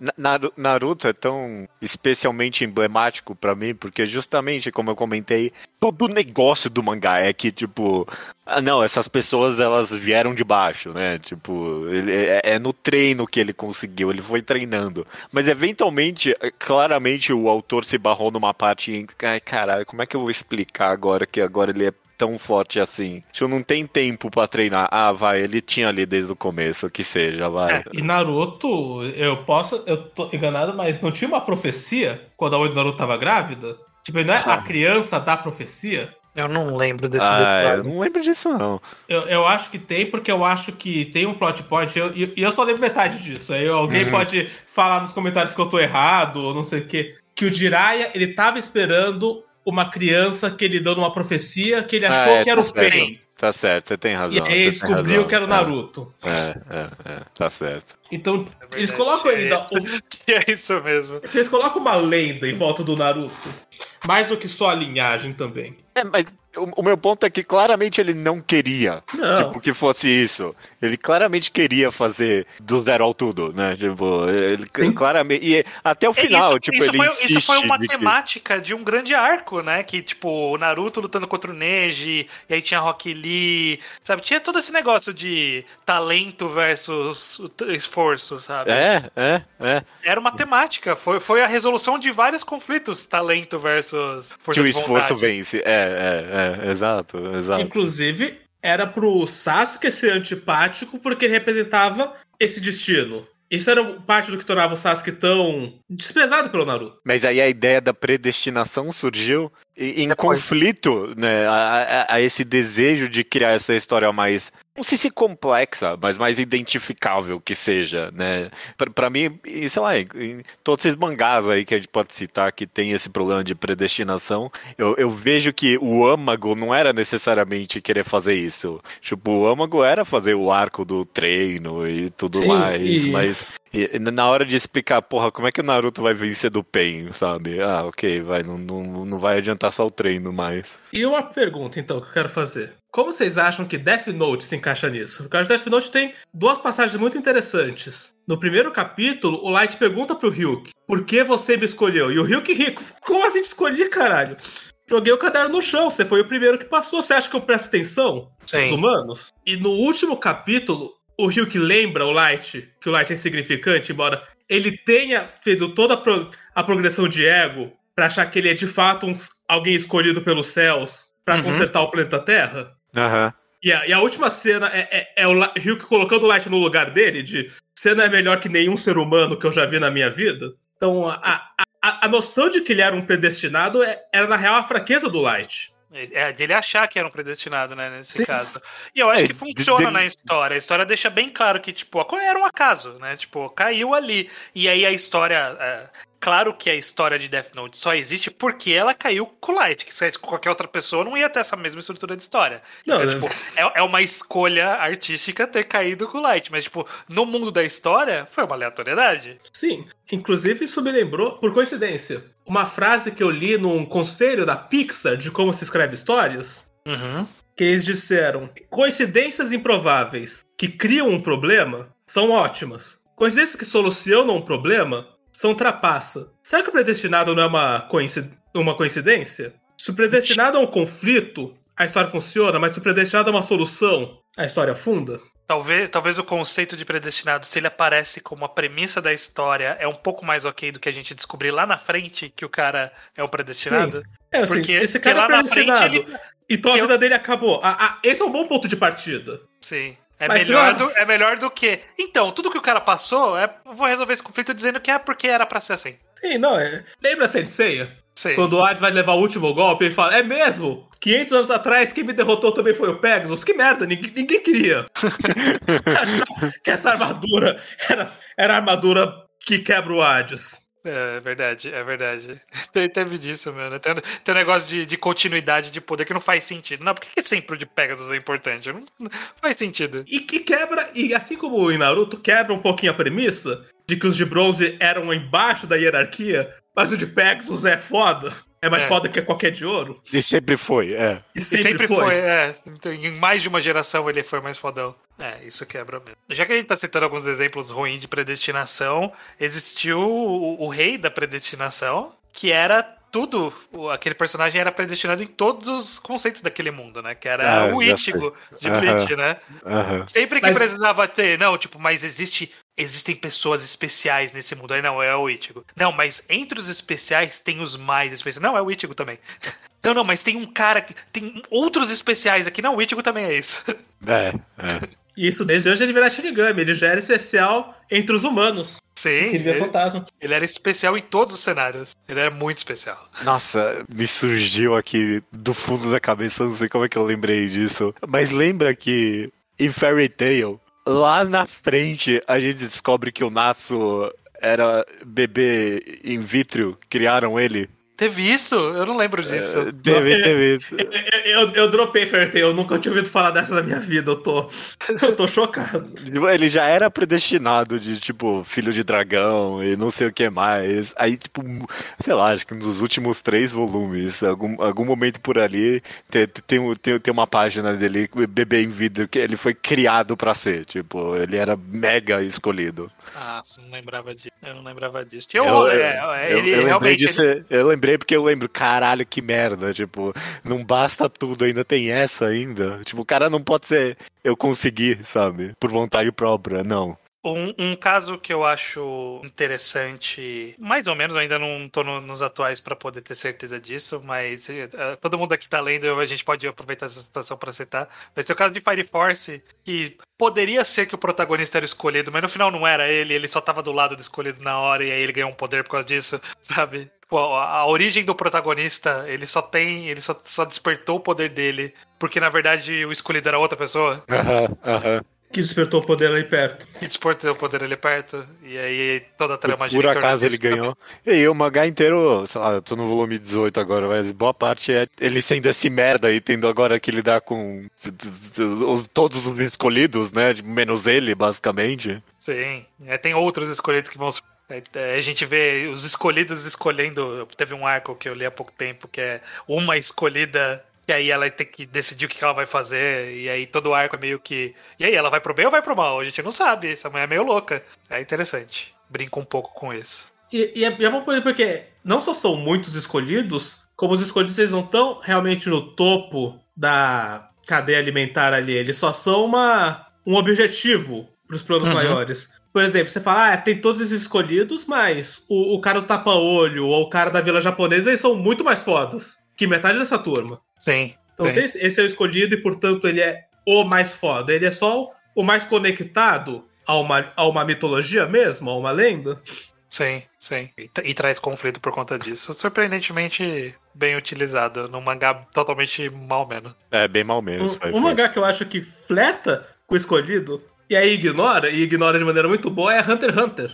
S1: Naruto é tão especialmente emblemático para mim, porque justamente, como eu comentei, todo o negócio do mangá é que, tipo, ah, não, essas pessoas elas vieram de baixo, né? Tipo, ele, é, é, no treino que ele conseguiu, ele foi treinando. Mas eventualmente, é, claramente o autor se barrou numa parte em. Ai, caralho, como é que eu vou explicar agora que agora ele é tão forte assim. Tipo, não tem tempo para treinar. Ah, vai, ele tinha ali desde o começo, que seja, vai. É,
S2: e Naruto, eu posso, eu tô enganado, mas não tinha uma profecia quando a mãe do Naruto tava grávida? Tipo, não é a criança da profecia?
S3: Eu não lembro desse
S1: ah, detalhe. Eu não lembro disso, não.
S2: Eu, eu acho que tem, porque eu acho que tem um plot point, e eu, eu, eu, só lembro metade disso. Aí alguém uhum. pode falar nos comentários que eu tô errado, ou não sei o quê. Que o Jiraiya, ele tava esperando uma criança que ele deu numa profecia que ele achou ah, é, que era tá o Pain.
S1: Tá certo, você tem razão.
S2: E aí ele descobriu razão. que era o Naruto.
S1: É, é, é, tá certo.
S2: Então, é eles colocam ainda.
S3: É isso mesmo.
S2: Eles colocam uma lenda em volta do Naruto. Mais do que só a linhagem também.
S1: É, mas o, o, meu ponto é que claramente ele não queria não. Tipo, que fosse isso. Ele claramente queria fazer do zero ao tudo, né? Tipo, ele Sim. claramente. E até o final, isso, tipo,
S3: isso
S1: ele
S3: foi,
S1: Isso
S3: foi uma de temática que... de um grande arco, né? Que, tipo, o Naruto lutando contra o Neji, e aí tinha Rock Lee, sabe? Tinha todo esse negócio de talento versus esforço, sabe?
S1: É, é, é.
S3: Era uma temática. Foi, foi a resolução de vários conflitos, talento versus
S1: força Que o esforço vence. É, é, é. É, exato, exato.
S2: Inclusive, era pro Sasuke ser antipático porque ele representava esse destino. Isso era parte do que tornava o Sasuke tão desprezado pelo Naruto.
S1: Mas aí a ideia da predestinação surgiu em Depois. conflito né, a, a, esse desejo de criar essa história mais não sei se complexa, mas mais identificável que seja, né? Para mim, sei lá, em todos esses mangás aí que a gente pode citar que tem esse problema de predestinação, eu, eu vejo que o âmago não era necessariamente querer fazer isso. Tipo, o âmago era fazer o arco do treino e tudo Sim, mais, e... mas e na hora de explicar, porra, como é que o Naruto vai vencer do Pain, sabe? Ah, ok, vai, não, não, não vai adiantar só o treino mais.
S2: E uma pergunta, então, que eu quero fazer. Como vocês acham que Death Note se encaixa nisso? Porque acho que Death Note tem duas passagens muito interessantes. No primeiro capítulo, o Light pergunta pro Ryuk, por que você me escolheu? E o Ryuk rico, como assim te escolhi, caralho? Joguei o caderno no chão, você foi o primeiro que passou, você acha que eu presto atenção? Sim. Os humanos? E no último capítulo, o Ryuk lembra o Light, que o Light é insignificante, embora ele tenha feito toda a, pro, a progressão de ego para achar que ele é de fato um, alguém escolhido pelos céus para uhum. consertar o planeta Terra.
S1: Uhum.
S2: E, a, e a última cena é, é, é o Ryuk colocando o Light no lugar dele, de você não é melhor que nenhum ser humano que eu já vi na minha vida. Então, a, a, a noção de que ele era um predestinado é, era, na real, a fraqueza do Light.
S3: É, dele achar que era um predestinado, né, nesse Sim. caso. E eu acho é, que funciona de... na história. A história deixa bem claro que, tipo, era um acaso, né? Tipo, caiu ali. E aí a história. Claro que a história de Death Note só existe porque ela caiu com o Light. Que se qualquer outra pessoa não ia ter essa mesma estrutura de história. Não, então, tipo, é, é uma escolha artística ter caído com o Light. Mas, tipo, no mundo da história, foi uma aleatoriedade.
S2: Sim. Inclusive, isso me lembrou, por coincidência, uma frase que eu li num conselho da Pixar de como se escreve histórias.
S3: Uhum.
S2: Que eles disseram: coincidências improváveis que criam um problema são ótimas. Coincidências que solucionam um problema são trapaça. Será que o predestinado não é uma, coincid... uma coincidência? Se o predestinado é um conflito, a história funciona, mas se o predestinado é uma solução, a história afunda?
S3: Talvez, talvez o conceito de predestinado, se ele aparece como a premissa da história, é um pouco mais ok do que a gente descobrir lá na frente que o cara é um predestinado.
S2: Sim. É, assim, Porque esse cara é predestinado. Frente, ele... Então a vida eu... dele acabou. esse é um bom ponto de partida.
S3: Sim. É melhor, do, é melhor do que. Então, tudo que o cara passou, é, vou resolver esse conflito dizendo que é porque era pra ser assim.
S2: Sim, não, é. Lembra Sensei? Sim. Quando o Hades vai levar o último golpe, ele fala: É mesmo? 500 anos atrás, quem me derrotou também foi o Pegasus. Que merda, ninguém, ninguém queria. que essa armadura era, era a armadura que quebra o Hades.
S3: É, verdade, é verdade. Tem, teve disso, mano. Tem, tem um negócio de, de continuidade de poder que não faz sentido. Não, por que sempre o de Pegasus é importante? Não, não faz sentido.
S2: E que quebra, e assim como em Naruto, quebra um pouquinho a premissa de que os de bronze eram embaixo da hierarquia, mas o de Pegasus é foda. É mais é. foda que qualquer de ouro.
S1: E sempre foi, é.
S3: E sempre, e sempre foi. foi. é. Então, em mais de uma geração ele foi mais fodão. É, isso quebra mesmo. Já que a gente tá citando alguns exemplos ruins de predestinação, existiu o, o rei da predestinação, que era tudo, aquele personagem era predestinado em todos os conceitos daquele mundo, né? Que era
S1: Ah,
S3: o Ichigo de. Bleach, né? Sempre que
S2: Mas-
S3: precisava ter, não, tipo, mas existe existem pessoas especiais nesse mundo. Aí não, é o Ichigo. Não, mas entre os especiais tem os mais especiais. Não, é o Ichigo também. Não, não, mas tem um cara que tem outros especiais aqui. Não, o Ichigo também é isso.
S1: É, é.
S2: E isso desde antes de ele virar Shinigami. Ele já era especial entre os humanos.
S3: Sim,
S2: Ele
S3: ele,
S2: fantasma.
S3: ele era especial em todos os cenários. Ele era muito especial.
S1: Nossa, me surgiu aqui do fundo da cabeça, não sei como é que eu lembrei disso. Mas lembra que em Fairy Tail, lá na frente, a gente descobre que o Natsu era bebê in vitro, criaram ele.
S3: Teve isso? Eu não lembro disso.
S1: É, Teve, teve isso.
S2: Eu, eu, eu dropei Fairy Tail, eu nunca tinha ouvido falar dessa na minha vida. Eu tô, eu tô chocado.
S1: Tipo, Ele já era predestinado de, tipo, filho de dragão e não sei o que mais. Aí, tipo, sei lá, acho que nos últimos três volumes, algum, algum momento por ali, tem, tem, tem, tem uma página dele, bebê em vidro, que ele foi criado pra ser. Tipo, ele era mega escolhido.
S3: Ah, não lembrava disso. Eu não lembrava disso.
S1: Eu, eu,
S3: é,
S1: eu-
S3: ele
S1: eu lembrei
S3: realmente.
S1: disso, eu lembrei porque eu lembro, caralho, que merda, tipo, não basta tudo, ainda tem essa ainda. Tipo, o cara não pode ser eu consegui, sabe? Por vontade própria, não.
S3: Um, um caso que eu acho interessante, mais ou menos, ainda não tô no- nos atuais pra poder ter certeza disso, mas eh, todo mundo aqui tá lendo, a gente pode aproveitar essa situação pra citar. Vai ser o caso de Fire Force, que poderia ser que o protagonista era escolhido, mas no final não era ele, ele só tava do lado do escolhido na hora e aí ele ganhou um poder por causa disso, sabe? A origem do protagonista, ele só tem, ele só, só despertou o poder dele, porque na verdade o escolhido era outra pessoa.
S1: Aham, aham.
S2: Que despertou o poder ali perto.
S3: E despertou o poder ali perto. E aí toda a trama
S1: Por, por acaso ele
S3: disso também.
S1: ganhou. E aí, o mangá inteiro, sei lá, eu tô no volume 18 agora, mas boa parte é ele sendo esse merda e tendo agora que lidar com os- todos os escolhidos, né? Menos ele, basicamente.
S3: Sim. É, tem outros escolhidos que vão. é, é, a gente vê os escolhidos escolhendo. Teve um arco que eu li há pouco tempo que é uma escolhida. E aí ela tem que decidir o que ela vai fazer. E aí todo o arco é meio que. E aí, ela vai pro bem ou vai pro mal? A gente não sabe. Essa mulher é meio louca. É interessante. Brinca um pouco com isso.
S2: E, e é, e é bom por- porque não só são muitos escolhidos, como os escolhidos eles não estão realmente no topo da cadeia alimentar ali. Eles só são uma, um objetivo para os planos
S3: Uhum.
S2: maiores. Por exemplo, você fala, ah, tem todos esses escolhidos, mas o, o cara do tapa-olho ou o cara da vila japonesa, eles são muito mais fodas que metade dessa turma.
S3: Sim.
S2: Então tem esse- esse é o escolhido e, portanto, ele é o mais foda. Ele é só o mais conectado a uma, a uma mitologia mesmo, a uma lenda.
S3: Sim, sim. E, e traz conflito por conta disso. Surpreendentemente bem utilizado. Num mangá totalmente mal menos.
S1: É, bem mal menos.
S2: Um, um mangá que eu acho que flerta com o escolhido e aí ignora, e ignora de maneira muito boa, é Hunter x Hunter.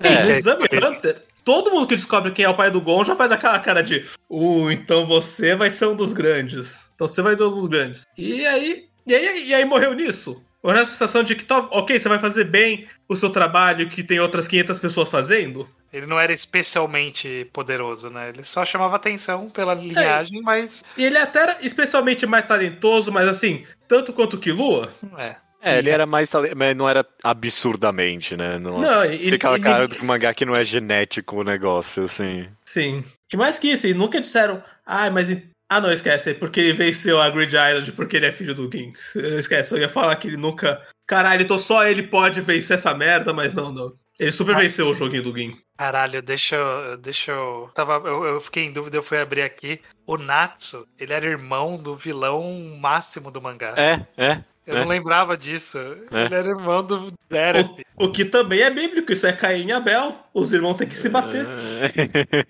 S1: É,
S2: no Exame
S3: é.
S2: Hunter, todo mundo que descobre quem é o pai do Gon já faz aquela cara de Uh, então você vai ser um dos grandes. Então você vai ser um dos grandes. E aí, e aí, e aí morreu nisso. Ou na sensação de que, tá, ok, você vai fazer bem o seu trabalho que tem outras 500 pessoas fazendo.
S3: Ele não era especialmente poderoso, né? Ele só chamava atenção pela linhagem, mas.
S2: E ele até era especialmente mais talentoso, mas assim, tanto quanto o Killua.
S3: É.
S1: É, ele era mais. Mas não era absurdamente, né? Não,
S2: Não, e,
S1: Fica aquela
S2: e-
S1: cara do mangá que não é genético o negócio, assim.
S2: Sim. E mais que isso, e nunca disseram, ah, mas. Ah, não, esquece, é porque ele venceu a Grid Island porque ele é filho do Ginks. Esquece, eu ia falar que ele nunca. Caralho, então só ele pode vencer essa merda, mas não, não. Ele super
S3: Ah.
S2: venceu o joguinho do Gin.
S3: Caralho, deixa eu. Deixa eu. Tava, eu, eu fiquei em dúvida, eu fui abrir aqui. O Natsu, ele era irmão do vilão máximo do mangá.
S1: É, é.
S3: Eu
S1: é.
S3: não lembrava disso.
S1: É.
S3: Ele era irmão do Derek.
S2: O, o que também é bíblico, isso é Caim e Abel. Os irmãos têm que se bater.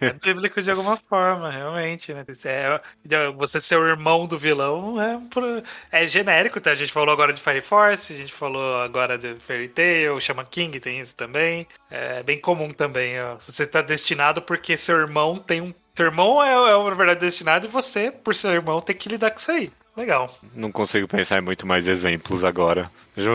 S3: É bíblico de alguma forma, realmente, né? É- você ser o irmão do vilão é, por- é genérico, tá? A gente falou agora de Fire Force, a gente falou agora de Fairy Tail, o Shaman King tem isso também. É bem comum também, ó. Você tá destinado porque seu irmão tem um. Seu irmão é, é na verdade destinado e você, por ser irmão, tem que lidar com isso aí. Legal.
S1: Não consigo pensar em muito mais exemplos agora. Já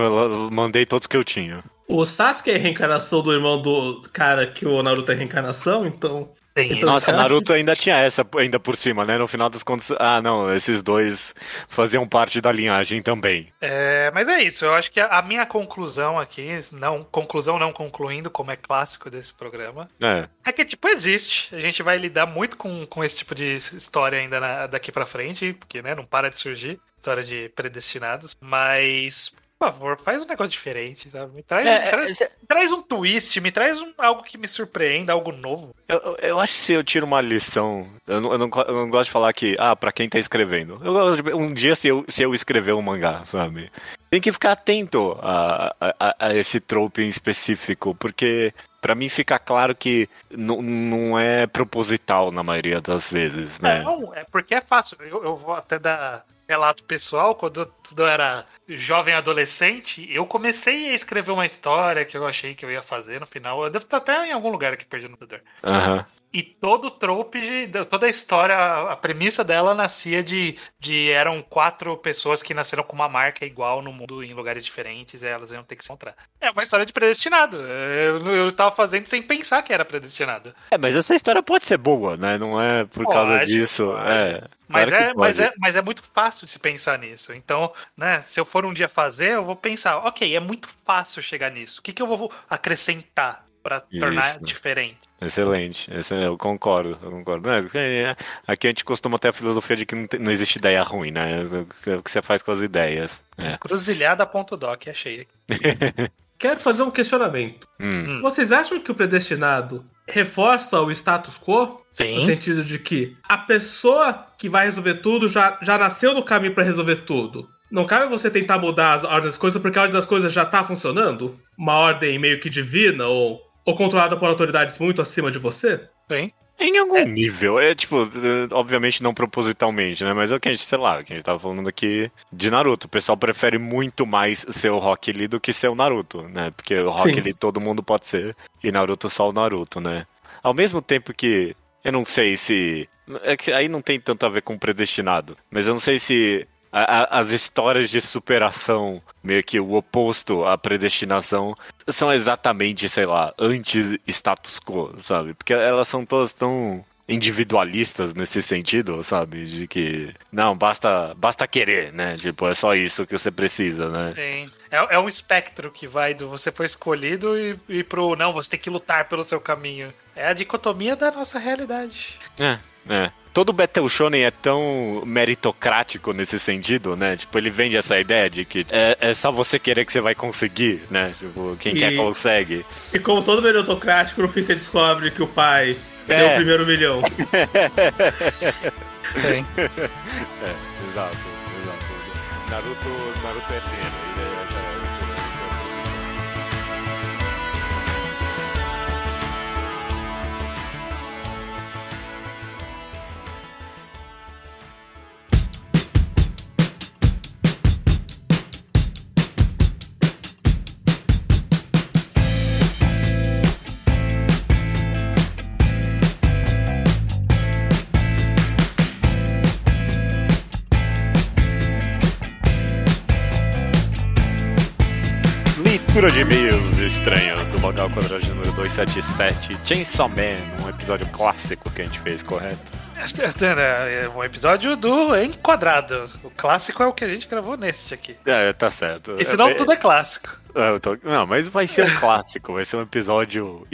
S1: mandei todos que eu tinha.
S2: O Sasuke é a reencarnação do irmão do cara que o Naruto é reencarnação, então.
S3: Tem
S2: Então.
S1: Nossa, Naruto ainda tinha essa ainda por cima, né? No final das contas, ah, não, esses dois faziam parte da linhagem também.
S3: É, mas é isso, eu acho que a, a minha conclusão aqui, não, conclusão não concluindo, como é clássico desse programa,
S1: É.
S3: é que, tipo, existe. A gente vai lidar muito com, com esse tipo de história ainda na- daqui pra frente, porque, né, não para de surgir história de predestinados, mas. Por favor, faz um negócio diferente, sabe? Me traz,
S1: É,
S3: traz, me traz um twist, me traz um- algo que me surpreenda, algo novo.
S1: Eu, eu- acho que se eu tiro uma lição, eu não, eu não, eu não gosto de falar que, ah, pra quem tá escrevendo. Eu gosto de, um dia se eu, se eu escrever um mangá, sabe? Tem que ficar atento a, a, a esse trope em específico, porque pra mim fica claro que não- não é proposital na maioria das vezes, né?
S3: Não, é porque é fácil. Eu, eu vou até dar relato pessoal. Quando eu, quando eu era jovem adolescente, eu comecei a escrever uma história que eu achei que eu ia fazer no final. Eu devo estar até em algum lugar aqui perdido no computador.
S1: Aham.
S3: E todo o trope, de, toda a história, a premissa dela nascia de, de. Eram quatro pessoas que nasceram com uma marca igual no mundo, em lugares diferentes, e elas iam ter que se encontrar. É uma história de predestinado. Eu, eu tava fazendo sem pensar que era predestinado.
S1: É, mas essa história pode ser boa, né? Não é por causa
S3: Pode,
S1: disso.
S3: pode.
S1: É.
S3: Mas,
S1: Claro
S3: é, mas, é, mas é muito fácil de se pensar nisso. Então, né, se eu for um dia fazer, eu vou pensar, ok, é muito fácil chegar nisso. O que, que eu vou acrescentar pra tornar
S1: Isso.
S3: diferente?
S1: Excelente, esse- eu concordo, eu concordo. É, é, aqui a gente costuma ter a filosofia de que não, tem- não existe ideia ruim, né? É o que você faz com as ideias. É.
S3: Cruzilhada.doc, achei aqui.
S2: Quero fazer um questionamento.
S1: Hum.
S2: Vocês acham que o predestinado reforça o status quo?
S3: Sim.
S2: No sentido de que a pessoa que vai resolver tudo já, já nasceu no caminho pra resolver tudo. Não cabe você tentar mudar as- a ordem das coisas porque a ordem das coisas já tá funcionando? Uma ordem meio que divina ou, ou controlada por autoridades muito acima de você?
S3: Sim.
S1: Em algum
S3: É.
S1: nível, é tipo, eh, obviamente não propositalmente, né? Mas é o que a gente, sei lá, o que a gente tava falando aqui de Naruto. O pessoal prefere muito mais ser o Rock Lee do que ser o Naruto, né? Porque o Rock
S2: Sim.
S1: Lee todo mundo pode ser e Naruto só o Naruto, né? Ao mesmo tempo que eu não sei se. É que aí não tem tanto a ver com predestinado, mas eu não sei se a- a- as histórias de superação, meio que o oposto à predestinação, são exatamente, sei lá, anti-status quo, sabe? Porque elas são todas tão individualistas nesse sentido, sabe? De que não, basta, basta querer, né? Tipo, é só isso que você precisa, né?
S3: Sim. É, é um espectro que vai do você foi escolhido e, e pro não, você tem que lutar pelo seu caminho. É a dicotomia da nossa realidade.
S1: É, é. Todo Battle Shonen é tão meritocrático nesse sentido, né? Tipo, ele vende essa ideia de que é, é só você querer que você vai conseguir, né? Tipo, quem
S2: E-
S1: quer consegue.
S2: E como todo meritocrático, no fim você descobre que o pai
S1: É.
S2: deu o primeiro milhão.
S1: É, exato, exato. Naruto, Naruto é pleno, Leitura de e-mails estranho do Local Quadrado número 277. Chainsaw Man, um episódio clássico que a gente fez, correto?
S3: É um episódio do Enquadrado. O clássico é o que a gente gravou neste aqui.
S1: É, tá certo.
S3: E senão
S1: É,
S3: tudo é clássico.
S1: é, tô- Não, mas vai ser um clássico, vai ser um episódio.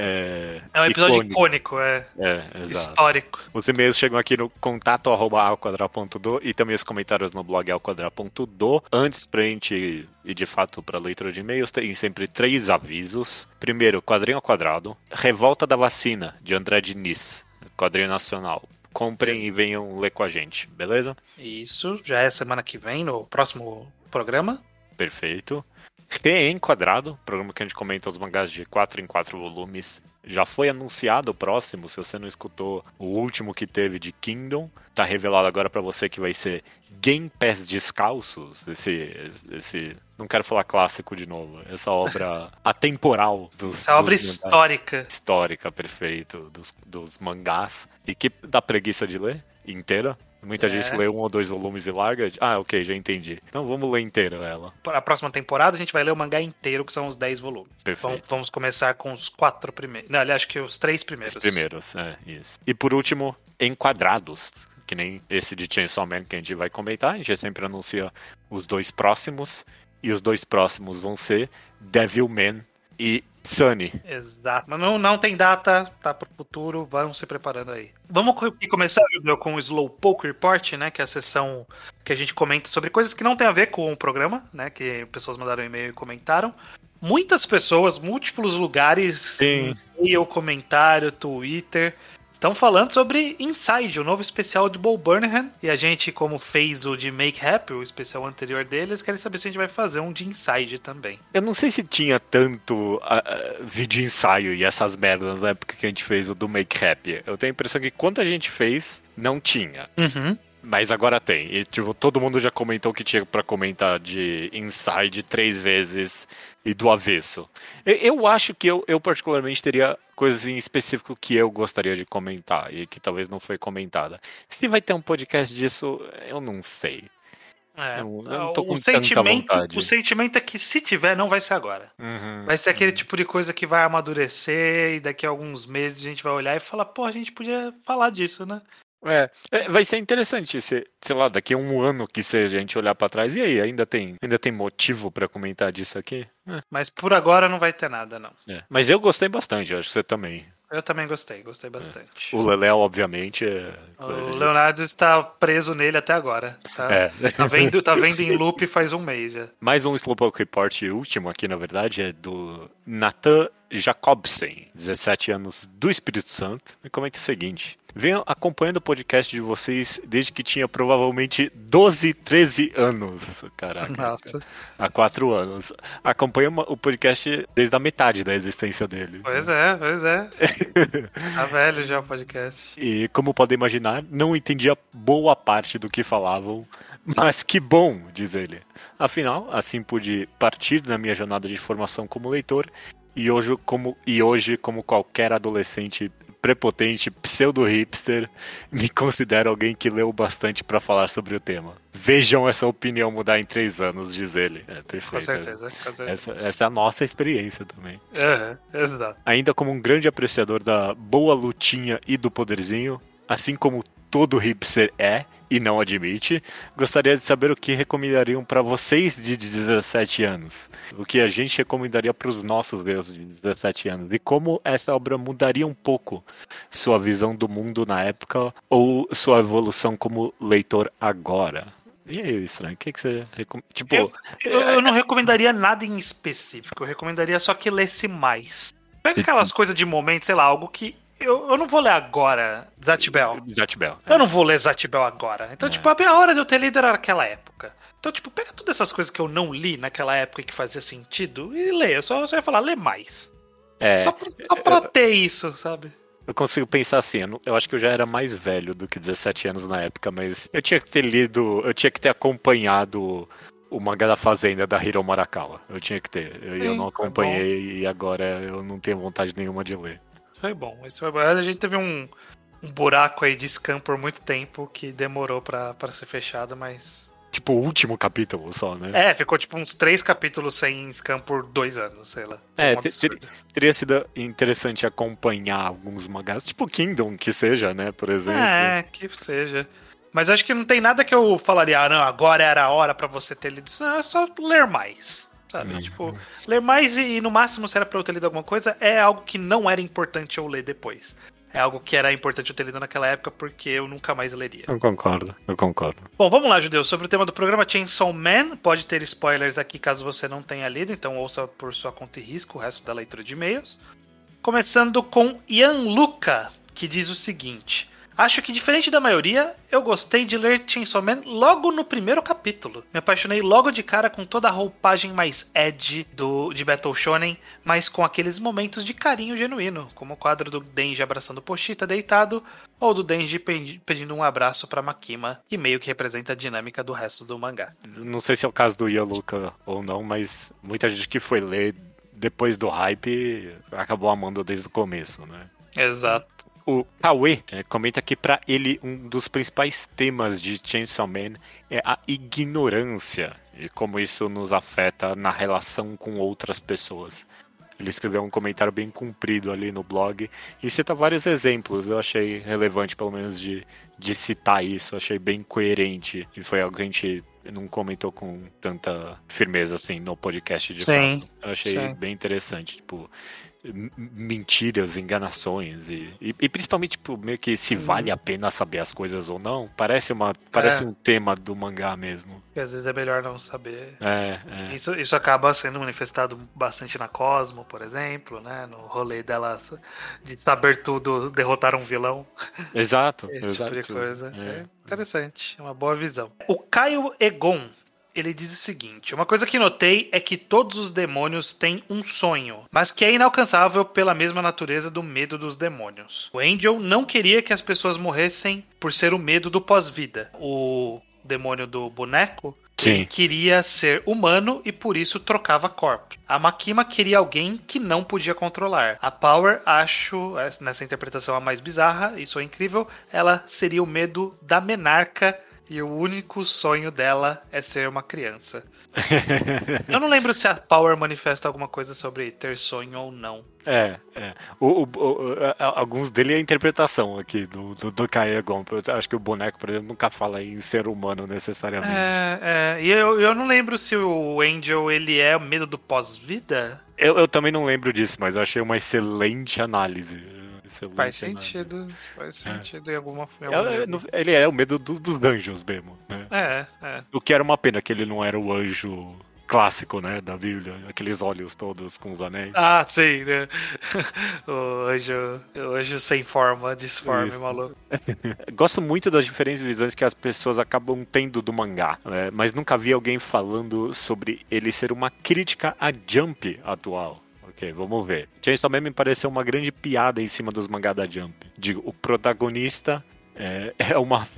S1: É,
S3: É um episódio
S1: icônico.
S3: icônico, é
S1: É,
S3: histórico.
S1: Os e-mails chegam aqui no contato arroba alquadra.do e também os comentários no blog alquadra.do. Antes, pra gente ir de fato pra leitura de e-mails, tem sempre três avisos. Primeiro, quadrinho ao quadrado. Revolta da vacina, de André Diniz. Quadrinho nacional. Comprem e venham ler com a gente, beleza?
S3: Isso já é semana que vem, no próximo programa.
S1: Perfeito. Reenquadrado, programa que a gente comenta os mangás de 4 em 4 volumes. Já foi anunciado o próximo, se você não escutou o último que teve de Kingdom, tá revelado agora pra você que vai ser Game Pass Descalços, esse, esse, não quero falar clássico de novo, essa obra atemporal dos,
S3: Essa obra
S1: dos mangás.
S3: histórica.
S1: histórica, perfeito, dos, dos mangás, e que dá preguiça de ler inteira, Muita
S3: É.
S1: gente lê um ou dois volumes e larga. Ah, ok, já entendi. Então vamos ler inteiro ela.
S3: Para a próxima temporada, a gente vai ler o mangá inteiro, que são os 10 volumes.
S1: Perfeito.
S3: Vamos, vamos começar com os quatro primeiros. Não, aliás, acho que os três primeiros.
S1: Os primeiros, é, isso. E por último, enquadrados. Que nem esse de Chainsaw Man que a gente vai comentar. A gente sempre anuncia os dois próximos. E os dois próximos vão ser Devilman e Sunny.
S3: Exato. Mas não, não tem data, tá pro futuro, vão se preparando aí. Vamos co- começar, Judeu, com o Slowpoke Report, né? Que é a sessão que a gente comenta sobre coisas que não tem a ver com o programa, né? Que pessoas mandaram e-mail e comentaram. Muitas pessoas, múltiplos lugares, e-mail, comentário, Twitter, estão falando sobre Inside, o novo especial de Bo Burnham. E a gente, como fez o de Make Happy, o especial anterior deles, querem saber se a gente vai fazer um de Inside também.
S1: Eu não sei se tinha tanto ah, vídeo ensaio e essas merdas na época que a gente fez o do Make Happy. Eu tenho a impressão que quando a gente fez, não tinha.
S3: Uhum.
S1: Mas agora tem. E, tipo, todo mundo já comentou que tinha pra comentar de Inside três vezes e do avesso. Eu, eu acho que eu, eu, particularmente, teria coisas em específico que eu gostaria de comentar e que talvez não foi comentada. Se vai ter um podcast disso, eu não sei.
S3: É,
S1: Eu- não tô com
S3: o sentimento,
S1: vontade.
S3: o sentimento é que se tiver, não vai ser agora.
S1: Uhum.
S3: Vai ser aquele tipo de coisa que vai amadurecer e daqui a alguns meses a gente vai olhar e falar, pô, a gente podia falar disso, né?
S1: É, é, vai ser interessante, se, sei lá, daqui a um ano que seja, a gente olhar pra trás, e aí, ainda tem, ainda tem motivo pra comentar disso aqui? É,
S3: Mas por agora não vai ter nada, não.
S1: é. Mas eu gostei bastante, acho que você também.
S3: Eu também gostei, gostei bastante.
S1: O Leléo, obviamente, é...
S3: O Leonardo está preso nele até agora. Tá,
S1: É.
S3: tá vendo, tá vendo em loop faz um mês já.
S1: Mais um Slowpoke Report último aqui, na verdade, é do Nathan Jacobsen, 17 anos do Espírito Santo, e comenta o seguinte. Venho acompanhando o podcast de vocês desde que tinha provavelmente 12, 13 anos. Caraca.
S3: Nossa.
S1: Há quatro anos. Acompanho o podcast desde a metade da existência dele.
S3: Pois é, pois é. Tá velho já o podcast.
S1: E como podem imaginar, não entendia boa parte do que falavam, mas que bom, diz ele. Afinal, assim pude partir na minha jornada de formação como leitor e hoje como, e hoje, como qualquer adolescente prepotente, pseudo-hipster, me considero alguém que leu bastante para falar sobre o tema. Vejam essa opinião mudar em três anos, diz ele. É, perfeito.
S3: Com certeza, com certeza.
S1: Essa, essa é a nossa experiência também.
S3: Aham, exato.
S1: Ainda como um grande apreciador da boa lutinha e do poderzinho, assim como todo hipster é e não admite, gostaria de saber o que recomendariam para vocês de 17 anos. O que a gente recomendaria para os nossos garotos de 17 anos. E como essa obra mudaria um pouco sua visão do mundo na época ou sua evolução como leitor agora. E aí, estranho, o que, que você recomenda? Tipo,
S3: Eu- Eu, eu não recomendaria nada em específico. Eu recomendaria só que lesse mais. Pega aquelas coisas de momento, sei lá, algo que. Eu, eu não vou ler agora Zatibel.
S1: Zatibel.
S3: Eu não vou ler Zatibel agora. Então,
S1: É.
S3: tipo, a hora de eu ter lido era naquela época. Então, tipo, pega todas essas coisas que eu não li naquela época e que fazia sentido e lê. Eu só, só ia falar, lê mais.
S1: É,
S3: só, pra, só pra ter isso, sabe?
S1: Eu consigo pensar assim, eu, não- eu acho que eu já era mais velho do que 17 anos na época, mas eu tinha que ter lido, eu tinha que ter acompanhado o mangá da Fazenda da Hiro Marakawa. Eu tinha que ter. Eu, eu
S3: Sim,
S1: não
S3: foi
S1: acompanhei e agora eu não tenho vontade nenhuma de ler.
S3: Isso foi bom. Isso foi bom. A gente teve um, um buraco aí de scam por muito tempo que demorou pra, pra ser fechado, mas.
S1: Tipo, o último capítulo só, né?
S3: É, ficou tipo uns três capítulos sem scam por dois anos, sei lá. Foi
S1: É,
S3: um
S1: te-
S3: absurdo.
S1: Teria sido interessante acompanhar alguns mangás, tipo Kingdom, que seja, né, por exemplo.
S3: É, que seja. Mas acho que não tem nada que eu falaria, ah, não, agora era a hora pra você ter lido isso. Não, é só ler mais. Sabe?
S1: Uhum.
S3: Tipo, ler mais e, e no máximo, se era pra eu ter lido alguma coisa, é algo que não era importante eu ler depois. É algo que era importante eu ter lido naquela época porque eu nunca mais leria.
S1: Eu concordo, eu concordo.
S3: Bom, vamos lá, Judeu. Sobre o tema do programa Chainsaw Man, pode ter spoilers aqui caso você não tenha lido, então ouça por sua conta e risco o resto da leitura de e-mails. Começando com Ian Luca, que diz o seguinte: Acho que, diferente da maioria, eu gostei de ler Chainsaw Man logo no primeiro capítulo. Me apaixonei logo de cara com toda a roupagem mais edgy do, de Battle Shonen, mas com aqueles momentos de carinho genuíno, como o quadro do Denji abraçando o Pochita deitado, ou do Denji pe- pedindo um abraço pra Makima, que meio que representa a dinâmica do resto do mangá.
S1: Não sei se é o caso do Yaluka ou não, mas muita gente que foi ler depois do hype acabou amando desde o começo, né?
S3: Exato.
S1: O Cauê é, comenta que para ele um dos principais temas de Chainsaw Man é a ignorância e como isso nos afeta na relação com outras pessoas. Ele escreveu um comentário bem comprido ali no blog e cita vários exemplos. Eu achei relevante, pelo menos, de, de citar isso. Eu achei bem coerente. E foi algo que a gente não comentou com tanta firmeza assim no podcast de
S3: Sim,
S1: fato. Eu achei
S3: sim.
S1: bem interessante. Tipo, mentiras, enganações e, e, e principalmente tipo, meio que se vale a pena saber as coisas ou não. Parece uma parece
S3: É.
S1: um tema do mangá mesmo.
S3: Que às vezes é melhor não saber.
S1: É, é.
S3: Isso, isso acaba sendo manifestado bastante na Cosmo, por exemplo, né? No rolê dela de saber tudo, derrotar um vilão.
S1: Exato.
S3: Esse
S1: exato.
S3: tipo de coisa.
S1: É.
S3: É interessante, é uma boa visão. O Caio Egon, ele diz o seguinte: Uma coisa que notei é que todos os demônios têm um sonho, mas que é inalcançável pela mesma natureza do medo dos demônios. O Angel não queria que as pessoas morressem por ser o medo do pós-vida. O demônio do boneco
S1: Sim.
S3: queria ser humano e por isso trocava corpos. A Makima queria alguém que não podia controlar. A Power, acho nessa interpretação a mais bizarra, isso é incrível, ela seria o medo da menarca e o único sonho dela é ser uma criança. Eu não lembro se a Power manifesta alguma coisa sobre ter sonho ou não.
S1: É, é. O, o- o- a- alguns dele é a interpretação aqui do, do, do Kaegon. Acho que o boneco, por exemplo, nunca fala em ser humano necessariamente.
S3: É, é, e eu, eu não lembro se o Angel ele é o medo do pós-vida.
S1: Eu, eu também não lembro disso, mas eu achei uma excelente análise. Excelente
S3: Faz sentido, faz
S1: É.
S3: sentido em alguma em
S1: É, é, ele é o medo do- dos anjos mesmo. Né?
S3: É, é.
S1: O que era uma pena que ele não era o anjo clássico, né, da Bíblia, aqueles olhos todos com os anéis.
S3: Ah, sim, né? O anjo, o anjo sem forma, disforme,
S1: Isso.
S3: maluco.
S1: Gosto muito das diferentes visões que as pessoas acabam tendo do mangá, né, mas nunca vi alguém falando sobre ele ser uma crítica à Jump atual. Ok, vamos ver. Chainsaw Man me pareceu uma grande piada em cima dos mangá da Jump. Digo, o protagonista é, é uma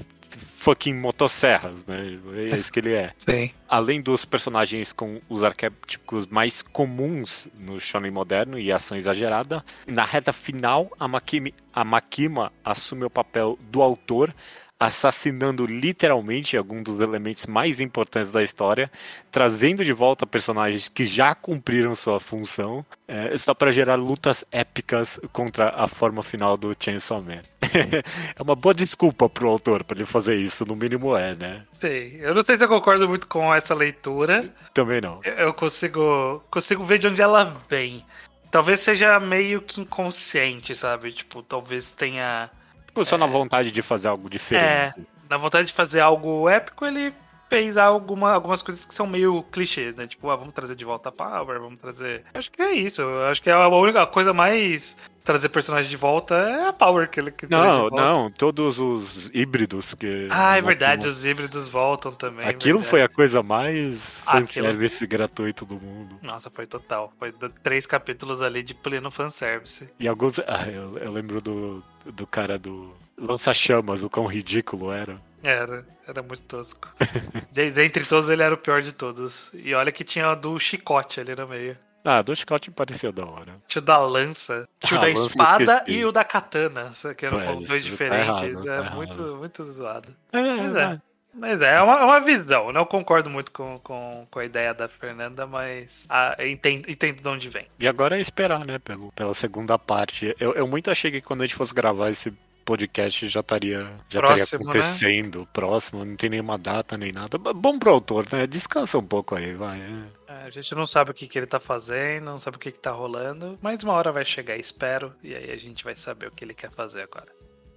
S1: fucking motosserras, né? É isso que ele é.
S3: Sim.
S1: além dos personagens com os arquétipos mais comuns no shonen moderno e ação exagerada, na reta final a Makimi, a Makima assume o papel do autor, assassinando literalmente algum dos elementos mais importantes da história, trazendo de volta personagens que já cumpriram sua função, é, só para gerar lutas épicas contra a forma final do Chainsaw Man. é uma boa desculpa pro autor para ele fazer isso, no mínimo é, né?
S3: Sim. Eu não sei se eu concordo muito com essa leitura.
S1: Também não.
S3: Eu- Eu consigo, consigo ver de onde ela vem. Talvez seja meio que inconsciente, sabe? Tipo, talvez tenha.
S1: Tipo, só na vontade de fazer algo
S3: É,
S1: diferente.
S3: na vontade de fazer algo épico, ele fez alguma, algumas coisas que são meio clichês, né? Tipo, ah, vamos trazer de volta a Power, vamos trazer. Acho que é isso. Acho que é a única coisa mais. Trazer personagem de volta é a Power que ele que traz
S1: Não, não, todos os híbridos que.
S3: Ah, é verdade, os híbridos voltam também.
S1: Aquilo
S3: verdade.
S1: foi a coisa mais
S3: Aquilo-
S1: fanservice gratuito do mundo.
S3: Nossa, foi total. Foi três capítulos ali de pleno fanservice.
S1: E alguns. Ah, eu, eu lembro do, do cara do Lança-Chamas, o quão ridículo era.
S3: Era, era muito tosco. De- Dentre todos, ele era o pior de todos. E olha que tinha o do chicote ali no meio.
S1: Ah, do Scott parecia da hora.
S3: Tinha o da lança, tinha o
S1: Ah,
S3: da
S1: lança eu
S3: espada e o da katana. só Que eram
S1: É,
S3: dois
S1: tá
S3: diferentes.
S1: errado,
S3: é
S1: tá
S3: muito,
S1: errado.
S3: muito zoado.
S1: É,
S3: Mas é. Mas é, é uma, é uma visão. Não concordo muito com, com, com a ideia da Fernanda, mas ah, entendo, entendo de onde vem.
S1: E agora é esperar, né, pelo, pela segunda parte. Eu, eu muito achei que quando a gente fosse gravar esse podcast já estaria já estaria
S3: Próximo, né?
S1: acontecendo, próximo, não tem nenhuma data nem nada. Bom pro autor, né? Descansa um pouco aí, vai. é.
S3: É, a gente não sabe o que, que ele tá fazendo, não sabe o que, que tá rolando, mas uma hora vai chegar, espero, e aí a gente vai saber o que ele quer fazer agora.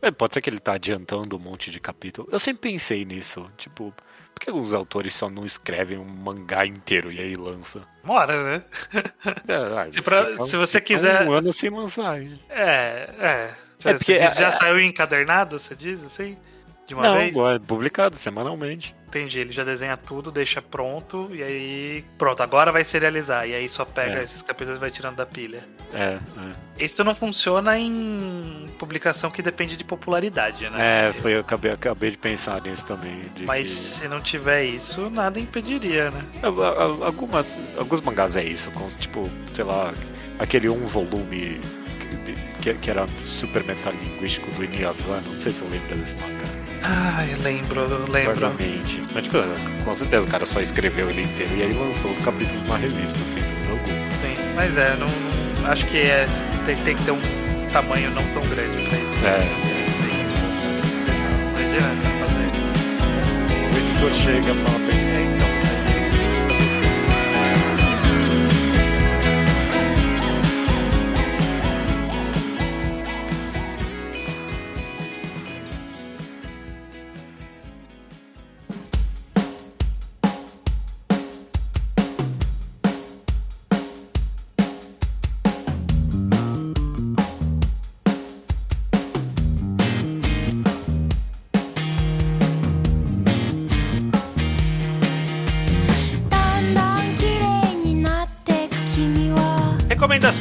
S1: É, pode ser que ele tá adiantando um monte de capítulo. Eu sempre pensei nisso, tipo, por que os autores só não escrevem um mangá inteiro e aí lança?
S3: Uma hora, né?
S1: É, ah,
S3: Se pra- se você quiser-
S1: Um ano sem lançar. hein?
S3: É, é. Você,
S1: É porque
S3: você diz,
S1: é-
S3: já
S1: é-
S3: saiu encadernado, você diz assim? De uma
S1: Não,
S3: vez?
S1: é publicado semanalmente.
S3: Entendi, ele já desenha tudo, deixa pronto, e aí. Pronto, agora vai serializar. E aí só pega
S1: É.
S3: esses capítulos e vai tirando da pilha.
S1: É,
S3: Isso não funciona em publicação que depende de popularidade,
S1: é.
S3: né?
S1: É, foi, eu acabei, acabei de pensar nisso também. de
S3: Mas
S1: que-
S3: se não tiver isso, nada impediria, né?
S1: A- Algumas, alguns mangás é isso, com, tipo, sei lá, aquele um volume que, que era super metalinguístico do Inuyasano. Não sei se você lembra desse mangá.
S3: Ah, eu lembro, eu lembro.
S1: Vagamente. Mas, tipo, com certeza o cara só escreveu ele inteiro e aí lançou os capítulos numa revista, sem dúvida alguma.
S3: Sim, mas é, não, não- acho que é, tem, tem que ter um tamanho não tão grande pra isso.
S1: É.
S3: Não adianta fazer.
S1: O editor chega fala, "Bem,
S3: É, então.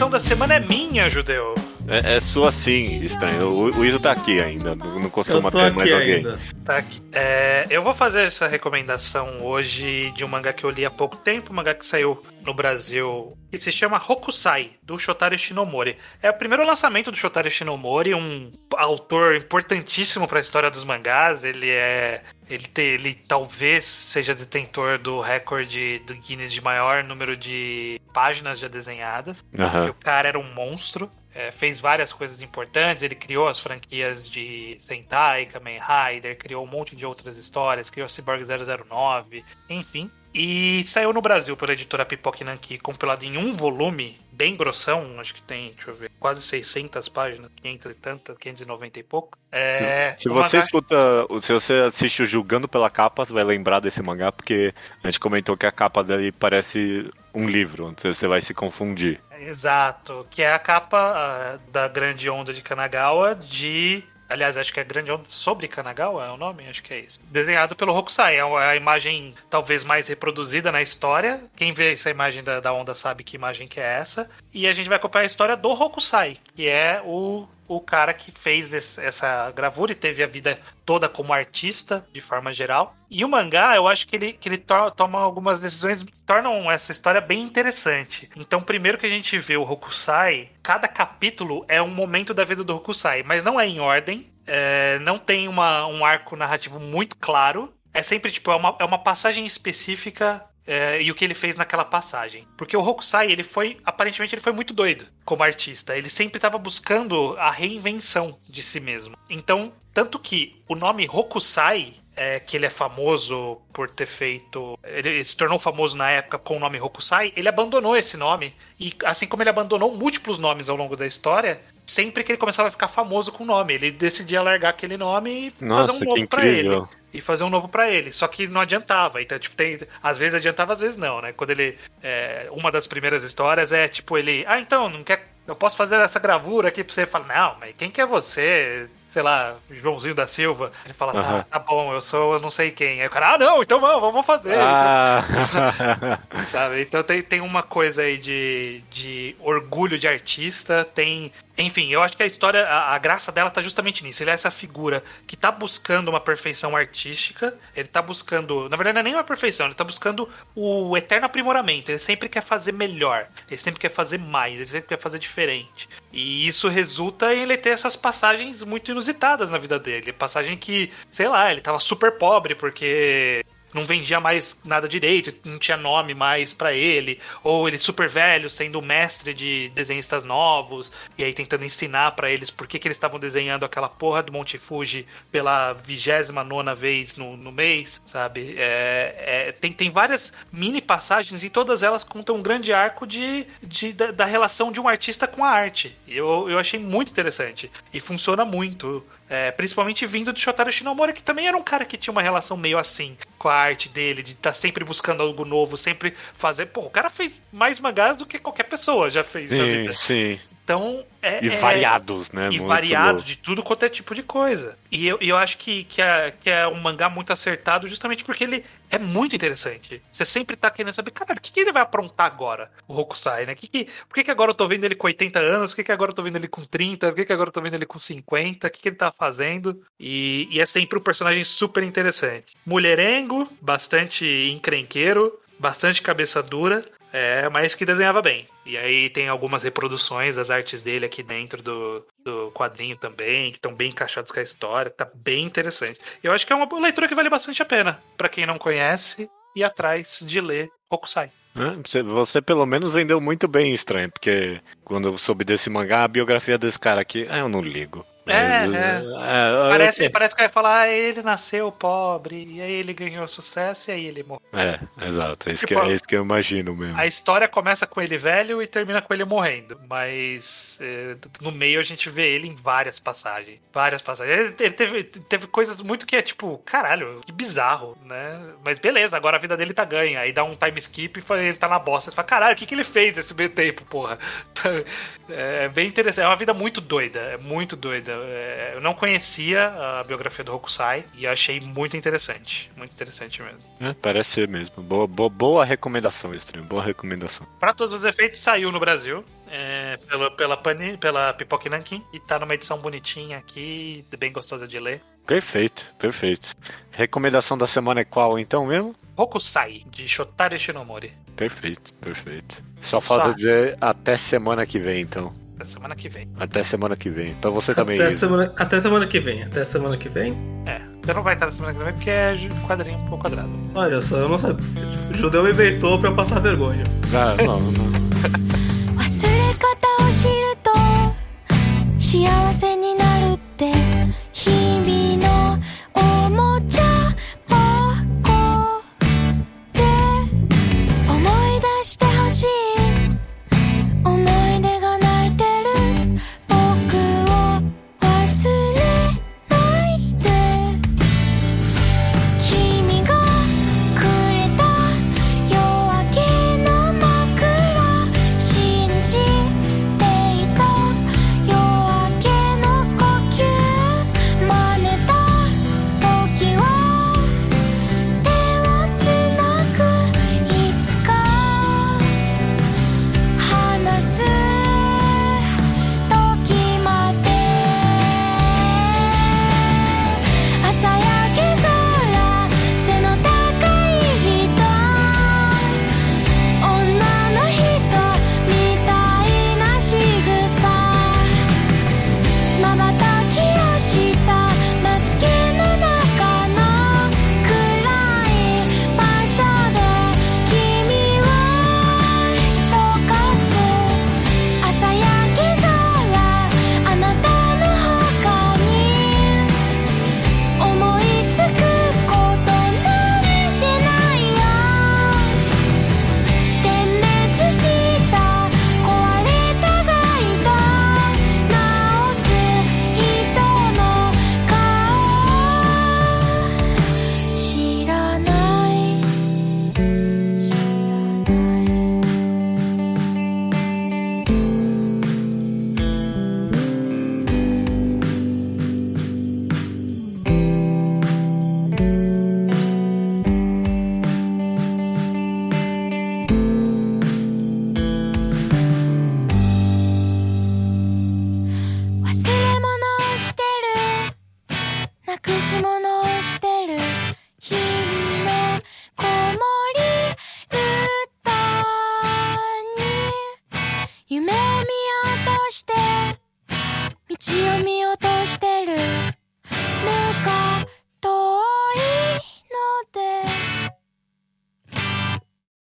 S3: Recomendação da semana é minha, judeu.
S1: É, é sua sim, estranho. O, o Iso tá aqui ainda, não, costuma ter mais alguém.
S2: ainda.
S3: Tá aqui. É, eu vou fazer essa recomendação hoje de um mangá que eu li há pouco tempo, um mangá que saiu no Brasil, que se chama Hokusai, do Shotaro Shinomori. É o primeiro lançamento do Shotaro Shinomori, um autor importantíssimo para a história dos mangás. Ele é ele, te- ele talvez seja detentor do recorde do Guinness de maior número de páginas já desenhadas. E
S1: Aham.
S3: o cara era um monstro. É, fez várias coisas importantes. Ele criou as franquias de Sentai, Kamen Rider, criou um monte de outras histórias, criou Cyborg 009, enfim. E saiu no Brasil pela editora Pipoque Nanki, compilado em um volume, bem grossão, acho que tem, deixa eu ver, quase 600 páginas, 500 e tantas, 590 e pouco. É,
S1: Se você
S3: mangá-
S1: escuta, se você assiste o Julgando pela Capa, você vai lembrar desse mangá, porque a gente comentou que a capa dele parece um livro, onde você vai se confundir.
S3: Exato, que é a capa ah, da Grande Onda de Kanagawa de. Aliás, acho que é Grande Onda sobre Kanagawa, é o nome? Acho que é isso. Desenhado pelo Hokusai. É a imagem talvez mais reproduzida na história. Quem vê essa imagem da, da onda sabe que imagem que é essa. E a gente vai acompanhar a história do Hokusai, que é o, o cara que fez esse- essa gravura e teve a vida toda como artista, de forma geral. E o mangá, eu acho que ele, que ele to- toma algumas decisões que tornam essa história bem interessante. Então, primeiro que a gente vê o Hokusai, cada capítulo é um momento da vida do Hokusai, mas não é em ordem, é, não tem uma, um arco narrativo muito claro. É sempre, tipo, é uma, é uma passagem específica é, e o que ele fez naquela passagem. Porque o Hokusai, ele foi, aparentemente, ele foi muito doido como artista. Ele sempre estava buscando a reinvenção de si mesmo. Então, tanto que o nome Hokusai, é, que ele é famoso por ter feito. Ele se tornou famoso na época com o nome Hokusai, ele abandonou esse nome. E assim como ele abandonou múltiplos nomes ao longo da história. Sempre que ele começava a ficar famoso com o nome, ele decidia largar aquele nome e
S1: Nossa,
S3: fazer um novo pra ele. E fazer um novo pra ele. Só que não adiantava. Então, tipo, tem. Às vezes adiantava, às vezes não, né? Quando ele. é, uma das primeiras histórias é tipo ele. Ah, então, não quer. Eu posso fazer essa gravura aqui pra você? Fala, não, mas quem que é você? Sei lá, Joãozinho da Silva. Ele fala, tá,
S1: Aham.
S3: tá bom, eu sou eu não sei quem. Aí o cara, ah, não, então vamos, vamos fazer.
S1: Ah,
S3: Então, sabe? Então tem, tem uma coisa aí de, de orgulho de artista, tem. Enfim, eu acho que a história, a, a graça dela tá justamente nisso. Ele é essa figura que tá buscando uma perfeição artística, ele tá buscando. Na verdade, não é nem uma perfeição, ele tá buscando o eterno aprimoramento. Ele sempre quer fazer melhor, ele sempre quer fazer mais, ele sempre quer fazer diferente. E isso resulta em ele ter essas passagens muito inusitadas na vida dele. Passagem que, sei lá, ele tava super pobre porque não vendia mais nada direito, não tinha nome mais pra ele, ou ele super velho, sendo mestre de desenhistas novos, e aí tentando ensinar pra eles por que, que eles estavam desenhando aquela porra do Monte Fuji pela vigésima nona vez no, no mês, sabe? É, é, tem, tem várias mini passagens e todas elas contam um grande arco de, de da, da relação de um artista com a arte. Eu, eu achei muito interessante. E funciona muito. É, principalmente vindo do Shotaro Shinomori, que também era um cara que tinha uma relação meio assim com a arte dele, de estar tá sempre buscando algo novo, sempre fazer. Pô, o cara fez mais mangás do que qualquer pessoa já fez na
S1: sim,
S3: vida.
S1: sim.
S3: Então, é.
S1: E
S3: é-
S1: variados, né?
S3: e
S1: Muito
S3: variado
S1: louco.
S3: de tudo quanto é tipo de coisa. E eu, eu acho que, que, é, que é um mangá muito acertado justamente porque ele é muito interessante. Você sempre tá querendo saber, caralho, o que, que ele vai aprontar agora, o Hokusai, né? Que que, por que, que agora eu tô vendo ele com 80 anos? Por que, que agora eu tô vendo ele com 30? Por que, que agora eu tô vendo ele com 50? O que, que ele tá fazendo? E, e é sempre um personagem super interessante. Mulherengo, bastante encrenqueiro, bastante cabeça dura. É, mas que desenhava bem. E aí tem algumas reproduções das artes dele aqui dentro do, do quadrinho também, que estão bem encaixados com a história, tá bem interessante. Eu acho que é uma leitura que vale bastante a pena, para quem não conhece, ir atrás de ler Hokusai.
S1: Você, você pelo menos vendeu muito bem estranho, porque quando eu soube desse mangá, a biografia desse cara aqui, ah, eu não ligo.
S3: É, Mas, é. é parece, parece que vai falar, ah, ele nasceu pobre, e aí ele ganhou sucesso, e aí ele morreu.
S1: É, exato. É isso, tipo, que, é isso que eu imagino mesmo.
S3: A história começa com ele velho e termina com ele morrendo. Mas é, no meio a gente vê ele em várias passagens. Várias passagens. Ele, ele teve, teve coisas muito que é tipo, caralho, que bizarro, né? Mas beleza, agora a vida dele tá ganha. Aí dá um time skip e ele tá na bosta. Você fala, caralho, o que, que ele fez esse meio tempo, porra? É bem interessante. É uma vida muito doida. É muito doida. É, eu não conhecia a biografia do Hokusai e achei muito interessante. Muito interessante mesmo.
S1: É, parece ser mesmo. Boa, boa, boa recomendação, Estranho. Boa recomendação.
S3: Para todos os efeitos, saiu no Brasil. É, pela, pela, Pani, pela Pipoque Nankin. E tá numa edição bonitinha aqui, bem gostosa de ler.
S1: Perfeito, perfeito. Recomendação da semana é qual então mesmo?
S3: Hokusai, de Shotari Shinomori.
S1: Perfeito, perfeito. Só, Só falta dizer até semana que vem, então.
S3: Até semana que vem.
S1: Até semana que vem. Pra você também.
S2: Até, semana, até semana que vem. Até semana que vem.
S3: É. Você não vai estar na semana que vem porque é quadrinho por quadrado.
S2: Olha só, eu não sabia. O judeu me inventou pra eu passar vergonha.
S1: Ah, não, não. 忘れ方を知ると幸せになるって